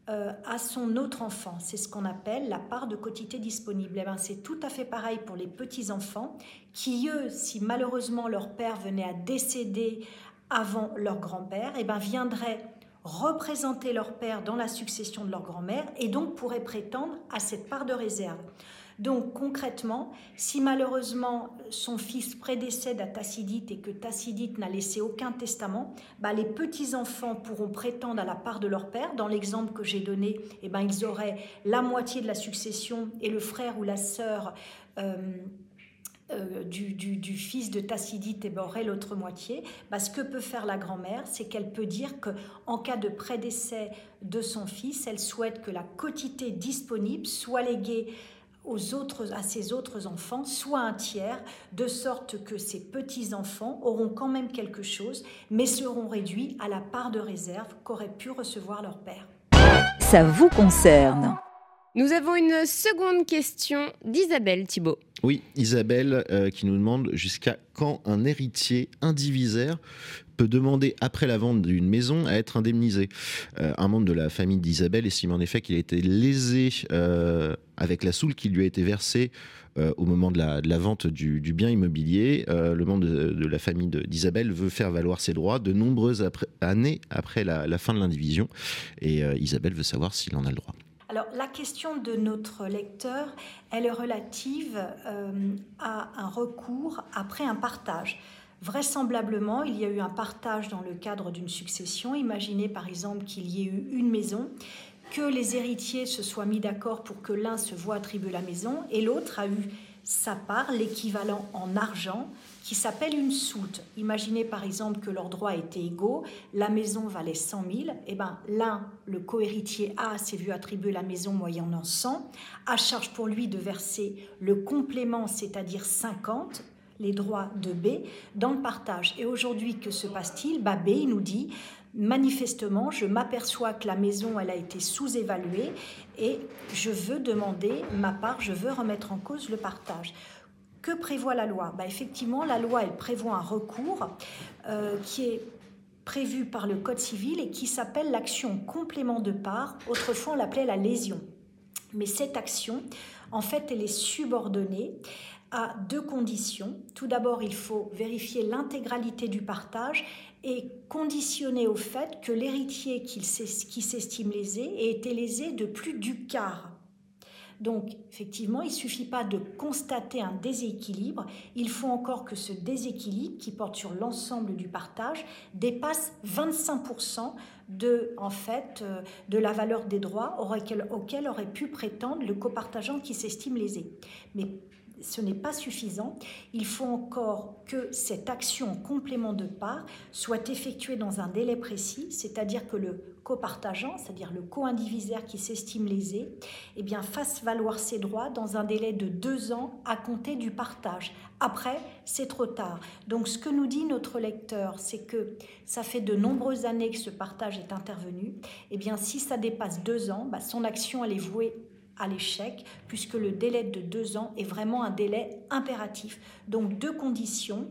euh, à son autre enfant. C'est ce qu'on appelle la part de quotité disponible. Eh ben, c'est tout à fait pareil pour les petits-enfants qui, eux, si malheureusement leur père venait à décéder avant leur grand-père, eh ben, viendraient représenter leur père dans la succession de leur grand-mère et donc pourraient prétendre à cette part de réserve. Donc concrètement, si malheureusement son fils prédécède à Tacidite et que Tacidite n'a laissé aucun testament, bah, les petits-enfants pourront prétendre à la part de leur père. Dans l'exemple que j'ai donné, eh ben, ils auraient la moitié de la succession et le frère ou la sœur euh, euh, du, fils de Tacidite et ben, aurait l'autre moitié, bah, ce que peut faire la grand-mère, c'est qu'elle peut dire que en cas de prédécès de son fils, elle souhaite que la quotité disponible soit léguée aux autres, à ses autres enfants, soit un tiers, de sorte que ses petits-enfants auront quand même quelque chose, mais seront réduits à la part de réserve qu'aurait pu recevoir leur père. Ça vous concerne Nous avons une seconde question d'Isabelle Thibault. Oui, Isabelle euh, qui nous demande jusqu'à quand un héritier indivisaire peut demander, après la vente d'une maison, à être indemnisé. Euh, un membre de la famille d'Isabelle estime en effet qu'il a été lésé euh, avec la soule qui lui a été versée au moment de la, vente du, bien immobilier. le membre de, la famille d'Isabelle veut faire valoir ses droits de nombreuses années après la, fin de l'indivision. Et Isabelle veut savoir s'il en a le droit. Alors la question de notre lecteur, elle est relative euh, à un recours après un partage. Vraisemblablement, il y a eu un partage dans le cadre d'une succession. Imaginez par exemple qu'il y ait eu une maison, que les héritiers se soient mis d'accord pour que l'un se voit attribuer la maison et l'autre a eu sa part, l'équivalent en argent, qui s'appelle une soute. Imaginez par exemple que leurs droits étaient égaux, la maison valait 100 000, et ben l'un, le cohéritier A, s'est vu attribuer la maison moyennant 100, à charge pour lui de verser le complément, c'est-à-dire 50, les droits de B, dans le partage. Et aujourd'hui, que se passe-t-il? Bah, B, nous dit, manifestement, je m'aperçois que la maison, elle a été sous-évaluée et je veux demander ma part, je veux remettre en cause le partage. Que prévoit la loi? Bah, Effectivement, la loi, elle prévoit un recours euh, qui est prévu par le Code civil et qui s'appelle l'action complément de part. Autrefois, on l'appelait la lésion. Mais cette action, en fait, elle est subordonnée à deux conditions. Tout d'abord, il faut vérifier l'intégralité du partage et conditionner au fait que l'héritier qui s'estime lésé ait été lésé de plus du quart. Donc, effectivement, il ne suffit pas de constater un déséquilibre, il faut encore que ce déséquilibre, qui porte sur l'ensemble du partage, dépasse 25% de, en fait, euh, de la valeur des droits auxquels aurait pu prétendre le copartageant qui s'estime lésé. Mais ce n'est pas suffisant. Il faut encore que cette action complément de part soit effectuée dans un délai précis, c'est-à-dire que le copartageant, c'est-à-dire le co-indivisaire qui s'estime lésé, eh bien, fasse valoir ses droits dans un délai de deux ans à compter du partage. Après, c'est trop tard. Donc, ce que nous dit notre lecteur, c'est que ça fait de nombreuses années que ce partage est intervenu. Eh bien, si ça dépasse deux ans, bah, son action, elle est vouée à l'échec, puisque le délai de deux ans est vraiment un délai impératif. Donc deux conditions.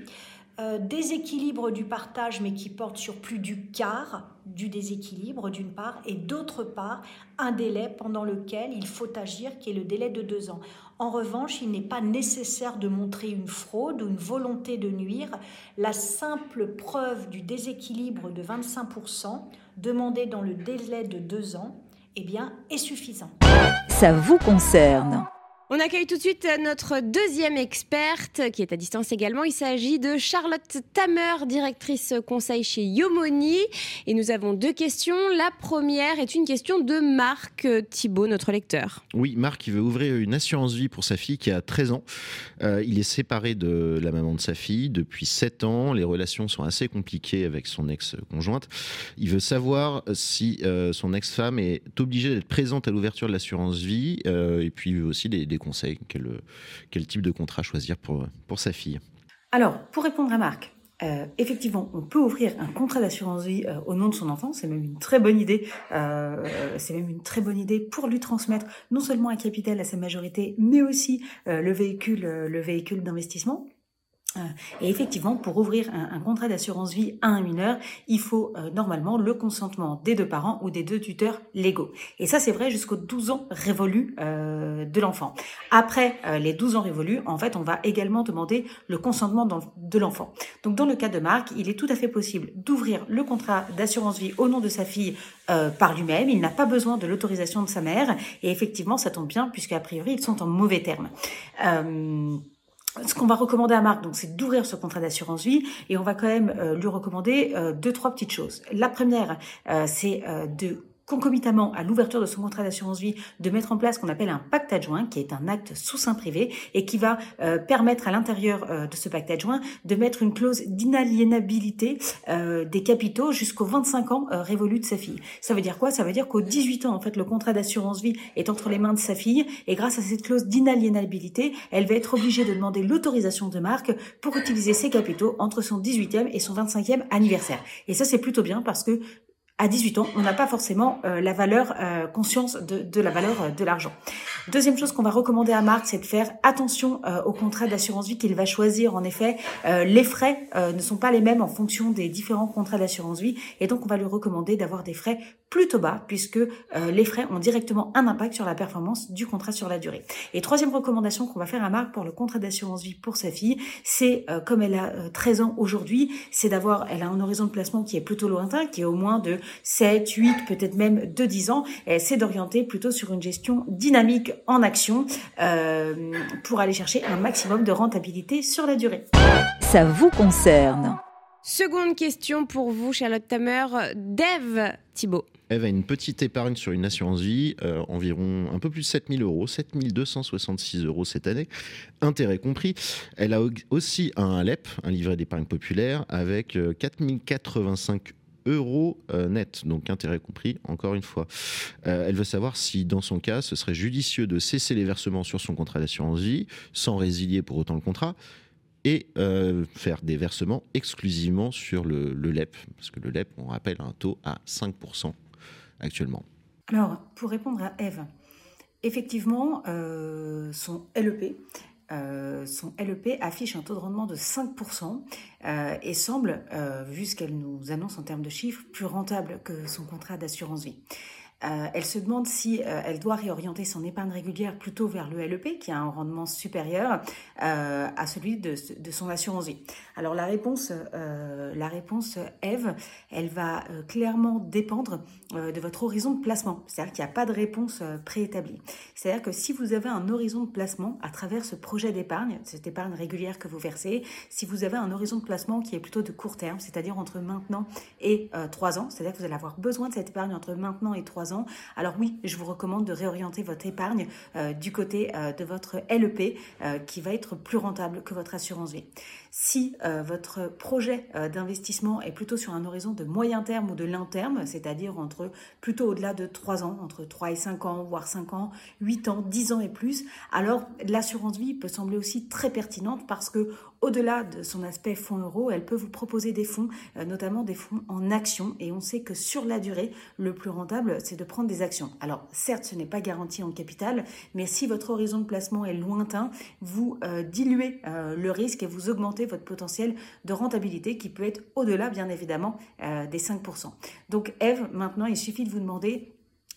déséquilibre du partage, mais qui porte sur plus du quart du déséquilibre, d'une part, et d'autre part, un délai pendant lequel il faut agir, qui est le délai de deux ans. En revanche, il n'est pas nécessaire de montrer une fraude ou une volonté de nuire. La simple preuve du déséquilibre de 25% demandée dans le délai de deux ans eh bien, est suffisant. Ça vous concerne. On accueille tout de suite notre deuxième experte qui est à distance également. Il s'agit de Charlotte Tamer, directrice conseil chez Yomoni. Et nous avons deux questions. La première est une question de Marc Thibault, notre lecteur. Oui, Marc, il veut ouvrir une assurance vie pour sa fille qui a 13 ans. Euh, il est séparé de la maman de sa fille depuis 7 ans. Les relations sont assez compliquées avec son ex-conjointe. Il veut savoir si euh, son ex-femme est obligée d'être présente à l'ouverture de l'assurance vie euh, et puis aussi des conseils quel, quel, type de contrat choisir pour, pour sa fille Alors, pour répondre à Marc, euh, effectivement, on peut ouvrir un contrat d'assurance vie euh, au nom de son enfant. C'est même une très bonne idée. Euh, c'est même une très bonne idée pour lui transmettre non seulement un capital à sa majorité, mais aussi le véhicule, le véhicule d'investissement. Euh, et effectivement, pour ouvrir un, contrat d'assurance vie à un mineur, il faut euh, normalement le consentement des deux parents ou des deux tuteurs légaux. Et ça, c'est vrai jusqu'aux 12 ans révolus euh, de l'enfant. Après les 12 ans révolus, en fait, on va également demander le consentement de l'enfant. Donc, dans le cas de Marc, il est tout à fait possible d'ouvrir le contrat d'assurance vie au nom de sa fille par lui-même. Il n'a pas besoin de l'autorisation de sa mère. Et effectivement, ça tombe bien puisqu'à priori, ils sont en mauvais termes ce qu'on va recommander à Marc, donc, c'est d'ouvrir ce contrat d'assurance vie, et on va quand même euh, lui recommander euh, deux, trois petites choses. La première, euh, c'est de concomitamment à l'ouverture de son contrat d'assurance vie, de mettre en place ce qu'on appelle un pacte adjoint, qui est un acte sous sein privé et qui va euh, permettre à l'intérieur euh, de ce pacte adjoint de mettre une clause d'inaliénabilité euh, des capitaux jusqu'aux 25 ans révolus de sa fille. Ça veut dire quoi? Ça veut dire qu'aux 18 ans, en fait, le contrat d'assurance vie est entre les mains de sa fille et grâce à cette clause d'inaliénabilité, elle va être obligée de demander l'autorisation de marque pour utiliser ses capitaux entre son 18e et son 25e anniversaire. Et ça, c'est plutôt bien parce que à 18 ans, on n'a pas forcément euh, la valeur, euh, conscience de, la valeur euh, de l'argent. Deuxième chose qu'on va recommander à Marc, c'est de faire attention au contrat d'assurance vie qu'il va choisir. En effet, les frais ne sont pas les mêmes en fonction des différents contrats d'assurance vie, et donc on va lui recommander d'avoir des frais plutôt bas, puisque les frais ont directement un impact sur la performance du contrat sur la durée. Et troisième recommandation qu'on va faire à Marc pour le contrat d'assurance vie pour sa fille, c'est comme elle a 13 ans aujourd'hui, c'est d'avoir, elle a un horizon de placement qui est plutôt lointain, qui est au moins de 7, 8, peut-être même de 10 ans, c'est d'orienter plutôt sur une gestion dynamique en action euh, pour aller chercher un maximum de rentabilité sur la durée. Ça vous concerne. Seconde question pour vous, Charlotte Tamer. Dave Thibault. Eve a une petite épargne sur une assurance vie, euh, environ un peu plus de 7000 euros, 7266 euros cette année, intérêt compris. Elle a aussi un LEP, un livret d'épargne populaire, avec 4085 euh, euros euh, net, donc intérêt compris, encore une fois. Euh, elle veut savoir si, dans son cas, ce serait judicieux de cesser les versements sur son contrat d'assurance vie, sans résilier pour autant le contrat, et euh, faire des versements exclusivement sur le, LEP, parce que le LEP, on rappelle, un taux à 5% actuellement. Alors, pour répondre à Eve, effectivement, son LEP, euh, son LEP affiche un taux de rendement de 5% euh, et semble, euh, vu ce qu'elle nous annonce en termes de chiffres, plus rentable que son contrat d'assurance vie. Euh, elle se demande si euh, elle doit réorienter son épargne régulière plutôt vers le LEP, qui a un rendement supérieur euh, à celui de, son assurance vie. Alors la réponse, la réponse Eve, elle va clairement dépendre de votre horizon de placement. C'est-à-dire qu'il n'y a pas de réponse préétablie. C'est-à-dire que si vous avez un horizon de placement à travers ce projet d'épargne, cette épargne régulière que vous versez, si vous avez un horizon de placement qui est plutôt de court terme, c'est-à-dire entre maintenant et trois ans, c'est-à-dire que vous allez avoir besoin de cette épargne entre maintenant et trois ans, alors oui, je vous recommande de réorienter votre épargne euh, du côté euh, de votre LEP euh, qui va être plus rentable que votre assurance vie. Si votre projet d'investissement est plutôt sur un horizon de moyen terme ou de long terme, c'est-à-dire entre plutôt au-delà de 3 ans, entre 3 et 5 ans, voire 5 ans, 8 ans, 10 ans et plus, alors l'assurance vie peut sembler aussi très pertinente parce que au-delà de son aspect fonds euro, elle peut vous proposer des fonds, euh, notamment des fonds en actions. Et on sait que sur la durée, le plus rentable, c'est de prendre des actions. Alors, certes, ce n'est pas garanti en capital, mais si votre horizon de placement est lointain, vous euh, diluez euh, le risque et vous augmentez votre potentiel de rentabilité qui peut être au-delà, bien évidemment, des 5%. Donc, Eve, maintenant, il suffit de vous demander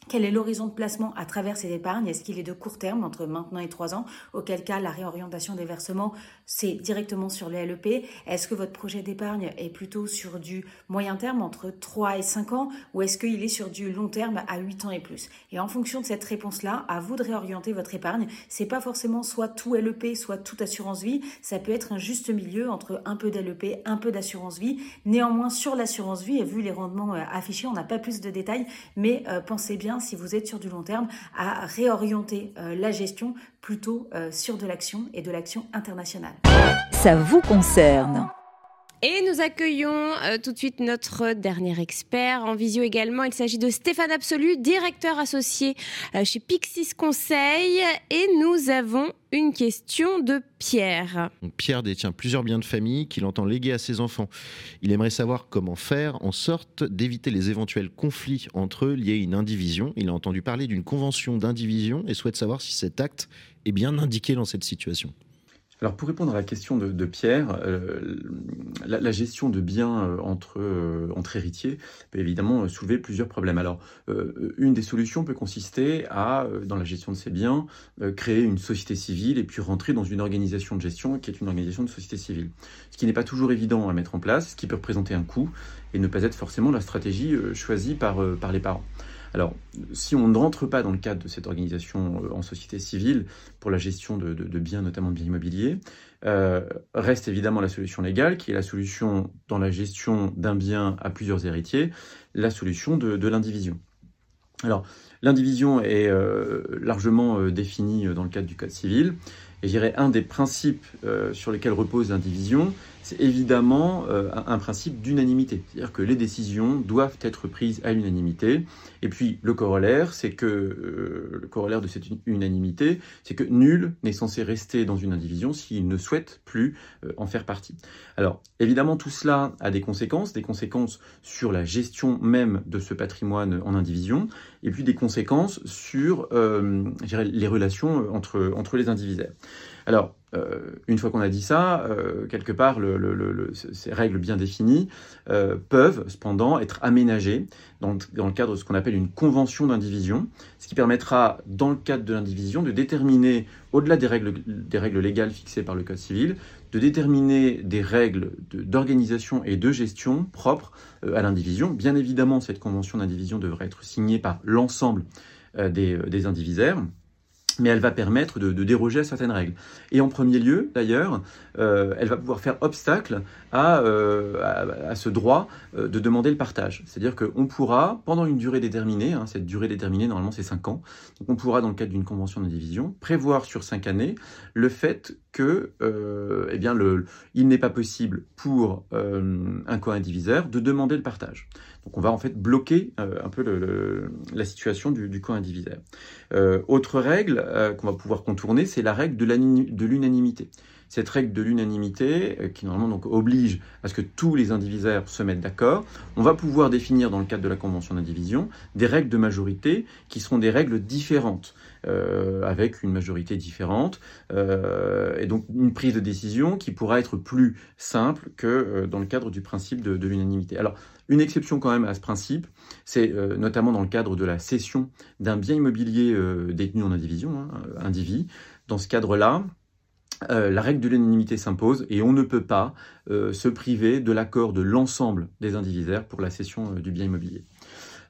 quel est l'horizon de placement à travers cette épargne Est-ce qu'il est de court terme, entre maintenant et trois ans? Auquel cas, la réorientation des versements, c'est directement sur les LEP. Est-ce que votre projet d'épargne est plutôt sur du moyen terme, entre 3 et 5 ans Ou est-ce qu'il est sur du long terme, à 8 ans et plus? Et en fonction de cette réponse-là, à vous de réorienter votre épargne. C'est pas forcément soit tout LEP, soit toute assurance vie. Ça peut être un juste milieu entre un peu d'LEP, un peu d'assurance vie. Néanmoins, sur l'assurance vie, et vu les rendements euh, affichés, on n'a pas plus de détails, mais euh, pensez bien si vous êtes sur du long terme, à réorienter euh, la gestion plutôt euh, sur de l'action et de l'action internationale. Ça vous concerne. Et nous accueillons euh, tout de suite notre dernier expert en visio également. Il s'agit de Stéphane Absolu, directeur associé euh, chez Pixis Conseil. Et nous avons une question de Pierre. Pierre détient plusieurs biens de famille qu'il entend léguer à ses enfants. Il aimerait savoir comment faire en sorte d'éviter les éventuels conflits entre eux liés à une indivision. Il a entendu parler d'une convention d'indivision et souhaite savoir si cet acte est bien indiqué dans cette situation. Alors pour répondre à la question de, Pierre, euh, la, gestion de biens euh, entre, euh, entre héritiers peut évidemment soulever plusieurs problèmes. Alors une des solutions peut consister à, dans la gestion de ces biens, créer une société civile et puis rentrer dans une organisation de gestion qui est une organisation de société civile. Ce qui n'est pas toujours évident à mettre en place, ce qui peut représenter un coût et ne pas être forcément la stratégie choisie par, par les parents. Alors, si on ne rentre pas dans le cadre de cette organisation euh, en société civile pour la gestion de, biens, notamment de biens immobiliers, euh, reste évidemment la solution légale, qui est la solution dans la gestion d'un bien à plusieurs héritiers, la solution de, l'indivision. Alors, l'indivision est euh, largement définie dans le cadre du Code civil. Et je dirais un des principes sur lesquels repose l'indivision, c'est évidemment euh, un, principe d'unanimité. C'est-à-dire que les décisions doivent être prises à l'unanimité. Et puis le corollaire, c'est que euh, le corollaire de cette unanimité, c'est que nul n'est censé rester dans une indivision s'il ne souhaite plus euh, en faire partie. Alors évidemment, tout cela a des conséquences, des conséquences sur la gestion même de ce patrimoine en indivision, et puis des conséquences sur les relations entre, entre les indivisaires. Alors, euh, une fois qu'on a dit ça, euh, quelque part, ces règles bien définies euh, peuvent cependant être aménagées dans, le cadre de ce qu'on appelle une convention d'indivision, ce qui permettra, dans le cadre de l'indivision, de déterminer, au-delà des règles, des règles légales fixées par le Code civil, de déterminer des règles d'organisation et de gestion propres à l'indivision. Bien évidemment, cette convention d'indivision devrait être signée par l'ensemble des, des indivisaires mais elle va permettre de, déroger à certaines règles. Et en premier lieu, d'ailleurs, euh, elle va pouvoir faire obstacle à, euh, ce droit euh, de demander le partage. C'est-à-dire qu'on pourra, pendant une durée déterminée, hein, cette durée déterminée, normalement c'est 5 ans, on pourra, dans le cadre d'une convention d'indivision, prévoir sur 5 années le fait que, eh il n'est pas possible pour un co-indiviseur de demander le partage. Donc on va en fait bloquer un peu la situation du, du co-indiviseur. autre règle qu'on va pouvoir contourner, c'est la règle de l'unanimité cette règle de l'unanimité, euh, qui normalement oblige à ce que tous les indivisaires se mettent d'accord, on va pouvoir définir dans le cadre de la convention d'indivision des règles de majorité qui seront des règles différentes. Euh, avec une majorité différente, euh, et donc une prise de décision qui pourra être plus simple que dans le cadre du principe de, l'unanimité. Alors, une exception quand même à ce principe, c'est notamment dans le cadre de la cession d'un bien immobilier détenu en indivision, hein, indivis. Dans ce cadre-là, euh, la règle de l'unanimité s'impose et on ne peut pas euh, se priver de l'accord de l'ensemble des indivisaires pour la cession euh, du bien immobilier.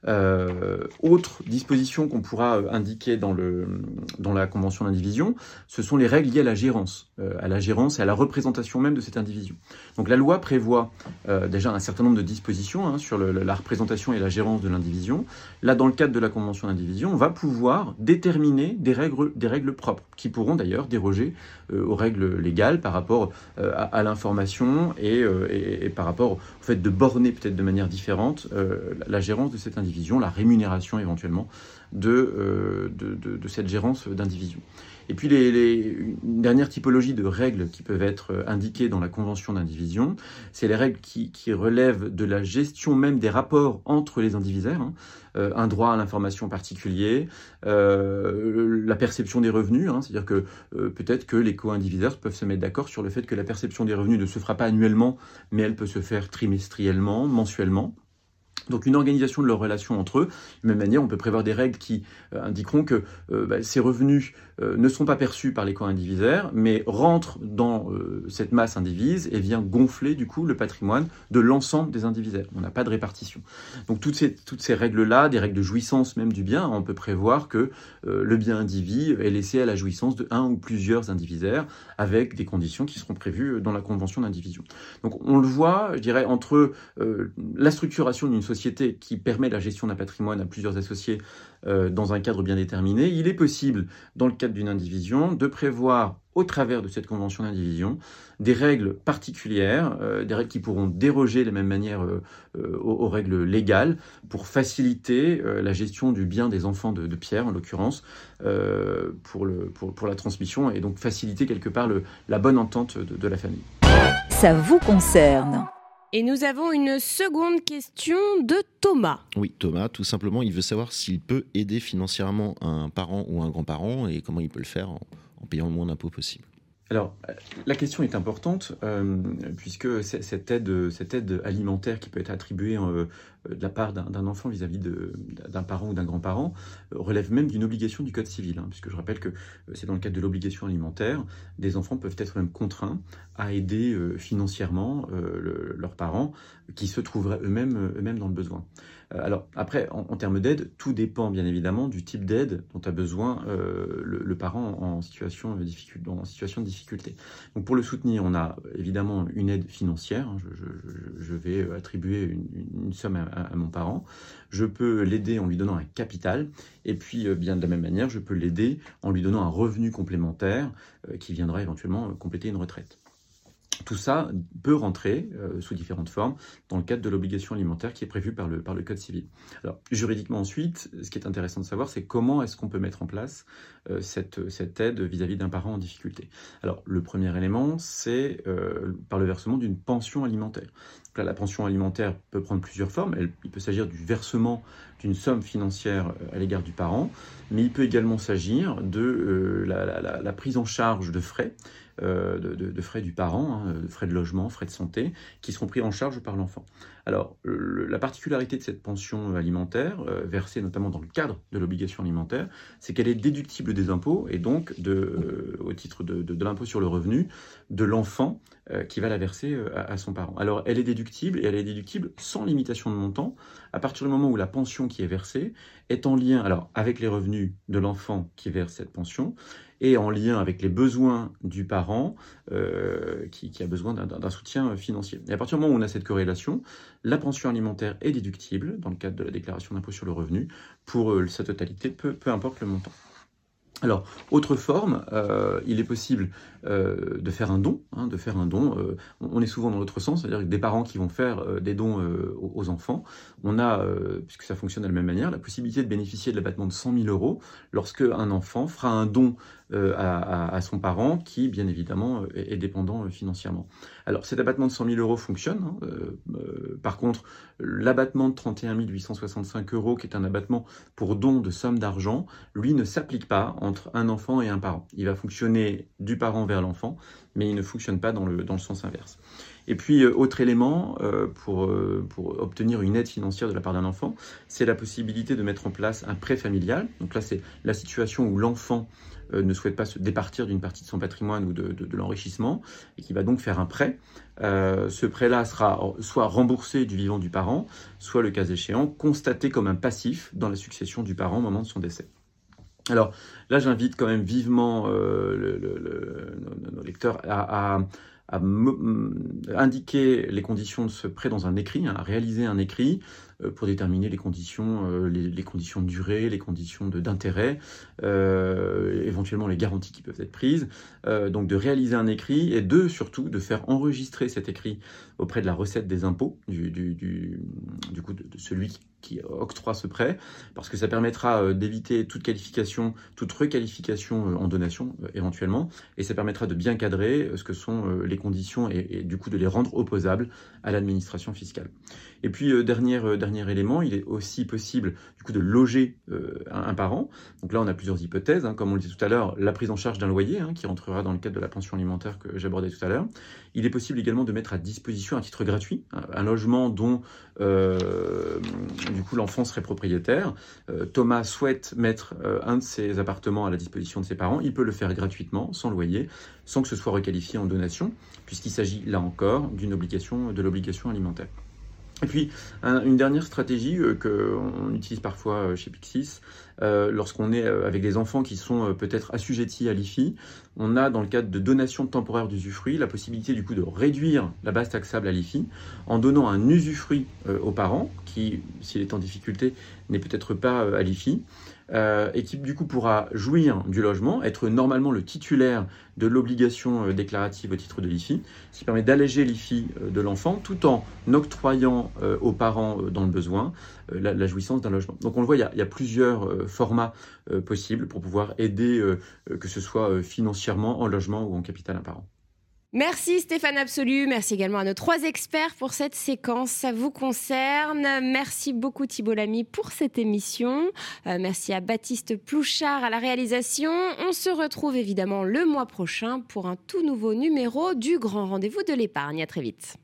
Euh, autre disposition qu'on pourra euh, indiquer dans, le, dans la convention d'indivision, ce sont les règles liées à la gérance, euh, à la gérance et à la représentation même de cette indivision. Donc la loi prévoit déjà un certain nombre de dispositions hein, sur la représentation et la gérance de l'indivision. Là, dans le cadre de la convention d'indivision, on va pouvoir déterminer des règles, des règles propres, qui pourront d'ailleurs déroger aux règles légales par rapport à, l'information et, et, par rapport au fait de borner peut-être de manière différente la gérance de cette indivision. la rémunération éventuellement de, de, cette gérance d'indivision. Et puis les, une dernière typologie de règles qui peuvent être indiquées dans la convention d'indivision, c'est les règles qui, relèvent de la gestion même des rapports entre les indivisaires, hein. Euh, un droit à l'information particulier, euh, la perception des revenus, hein. c'est-à-dire que euh, peut-être que les co-indivisaires peuvent se mettre d'accord sur le fait que la perception des revenus ne se fera pas annuellement, mais elle peut se faire trimestriellement, mensuellement. Donc une organisation de leurs relations entre eux. De même manière, on peut prévoir des règles qui indiqueront que bah, ces revenus euh, ne sont pas perçus par les co-indivisaires, mais rentrent dans cette masse indivise et vient gonfler du coup le patrimoine de l'ensemble des indivisaires. On n'a pas de répartition. Donc toutes ces, toutes ces règles-là, des règles de jouissance même du bien, on peut prévoir que le bien indivis est laissé à la jouissance de un ou plusieurs indivisaires avec des conditions qui seront prévues dans la convention d'indivision. Donc on le voit, je dirais, entre la structuration d'une société qui permet la gestion d'un patrimoine à plusieurs associés euh, dans un cadre bien déterminé, il est possible, dans le cadre d'une indivision, de prévoir au travers de cette convention d'indivision des règles particulières, euh, des règles qui pourront déroger de la même manière euh, aux, règles légales pour faciliter la gestion du bien des enfants de, Pierre, en l'occurrence, pour, le, pour, la transmission et donc faciliter quelque part le, la bonne entente de la famille. Ça vous concerne et nous avons une seconde question de Thomas. Oui, Thomas, tout simplement, il veut savoir s'il peut aider financièrement un parent ou un grand-parent et comment il peut le faire en, payant le moins d'impôts possible. Alors, la question est importante euh, puisque cette aide, alimentaire qui peut être attribuée euh, de la part d'un enfant vis-à-vis d'un parent ou d'un grand-parent euh, relève même d'une obligation du Code civil, hein, puisque je rappelle que c'est dans le cadre de l'obligation alimentaire, des enfants peuvent être même contraints à aider financièrement leurs parents qui se trouveraient eux-mêmes eux dans le besoin. Euh, alors après, en, termes d'aide, tout dépend bien évidemment du type d'aide dont a besoin euh, le, parent en situation, en de difficulté. Donc pour le soutenir, on a évidemment une aide financière. Hein. Je, vais attribuer une, somme à, mon parent. Je peux l'aider en lui donnant un capital. Et puis, euh, bien de la même manière, je peux l'aider en lui donnant un revenu complémentaire qui viendra éventuellement compléter une retraite. Tout ça peut rentrer euh, sous différentes formes dans le cadre de l'obligation alimentaire qui est prévue par le, Code civil. Alors, juridiquement ensuite, ce qui est intéressant de savoir, c'est comment est-ce qu'on peut mettre en place euh, cette, aide vis-à-vis d'un parent en difficulté. Alors, le premier élément, c'est euh, par le versement d'une pension alimentaire. la pension alimentaire peut prendre plusieurs formes. il peut s'agir du versement d'une somme financière à l'égard du parent, mais il peut également s'agir de la, prise en charge de frais euh, de, frais du parent, hein, de frais de logement, frais de santé, qui seront pris en charge par l'enfant. Alors, la particularité de cette pension alimentaire, euh, versée notamment dans le cadre de l'obligation alimentaire, c'est qu'elle est déductible des impôts et donc euh, au titre de, l'impôt sur le revenu de l'enfant qui va la verser à, son parent. Alors, elle est déductible et elle est déductible sans limitation de montant à partir du moment où la pension qui est versée est en lien alors avec les revenus de l'enfant qui verse cette pension et en lien avec les besoins du parent euh, qui, a besoin d'un soutien financier. Et à partir du moment où on a cette corrélation, la pension alimentaire est déductible dans le cadre de la déclaration d'impôt sur le revenu pour euh, sa totalité, peu, importe le montant. Alors, autre forme, euh, il est possible de faire un don, hein, de faire un don. On est souvent dans l'autre sens, c'est-à-dire des parents qui vont faire des dons aux enfants. On a, puisque ça fonctionne de la même manière, la possibilité de bénéficier de l'abattement de 100 000 euros lorsque un enfant fera un don à, son parent qui, bien évidemment, est, dépendant financièrement. Alors, cet abattement de 100 000 euros fonctionne. Hein, par contre, l'abattement de 31 865 euros, qui est un abattement pour don de somme d'argent, lui ne s'applique pas entre un enfant et un parent. Il va fonctionner du parent vers l'enfant, mais il ne fonctionne pas dans le, dans le sens inverse. Et puis, euh, autre élément euh, pour, euh, pour obtenir une aide financière de la part d'un enfant, c'est la possibilité de mettre en place un prêt familial. Donc là, c'est la situation où l'enfant ne souhaite pas se départir d'une partie de son patrimoine ou de, l'enrichissement et qui va donc faire un prêt. ce prêt-là sera soit remboursé du vivant du parent, soit le cas échéant constaté comme un passif dans la succession du parent au moment de son décès. Alors là, j'invite quand même vivement euh, nos, lecteurs à, indiquer les conditions de ce prêt dans un écrit, hein, à réaliser un écrit pour déterminer les conditions, les, conditions de durée, les conditions d'intérêt, éventuellement les garanties qui peuvent être prises. donc de réaliser un écrit et de surtout de faire enregistrer cet écrit auprès de la recette des impôts du, du, du, coup de, celui qui octroie ce prêt, parce que ça permettra euh, d'éviter toute qualification, toute requalification euh, en donation euh, éventuellement, et ça permettra de bien cadrer ce que sont les conditions et, du coup de les rendre opposables à l'administration fiscale. Et puis dernier dernier élément, il est aussi possible de loger un, parent. Donc là, on a plusieurs hypothèses, hein. comme on le dit tout à l'heure, la prise en charge d'un loyer hein, qui rentrera dans le cadre de la pension alimentaire que j'abordais tout à l'heure. Il est possible également de mettre à disposition à titre gratuit un, logement dont du coup l'enfant serait propriétaire. Euh, Thomas souhaite mettre euh, un de ses appartements à la disposition de ses parents. Il peut le faire gratuitement, sans loyer, sans que ce soit requalifié en donation, puisqu'il s'agit là encore d'une obligation, de l'obligation alimentaire. Et puis, une dernière stratégie euh, qu'on utilise parfois chez Pixis, lorsqu'on est avec des enfants qui sont peut-être assujettis à l'IFI, on a dans le cadre de donation temporaire d'usufruit la possibilité du coup de réduire la base taxable à l'IFI en donnant un usufruit aux parents qui, s'il est en difficulté, n'est peut-être pas à l'IFI, euh, et qui du coup pourra jouir du logement, être normalement le titulaire de l'obligation euh, déclarative au titre de l'IFI, ce qui permet d'alléger l'IFI euh, de l'enfant tout en octroyant aux parents dans le besoin la, jouissance d'un logement. Donc on le voit, il y a, plusieurs formats possibles pour pouvoir aider, que ce soit financièrement, en logement ou en capital un parent. Merci Stéphane Absolu, merci également à nos trois experts pour cette séquence, ça vous concerne. Merci beaucoup Thibault Lamy pour cette émission. Euh, merci à Baptiste Plouchard à la réalisation. On se retrouve évidemment le mois prochain pour un tout nouveau numéro du Grand Rendez-vous de l'épargne. À très vite.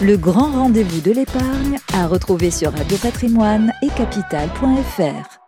Le Grand Rendez-vous de l'épargne à retrouver sur Radio Patrimoine et capital.fr.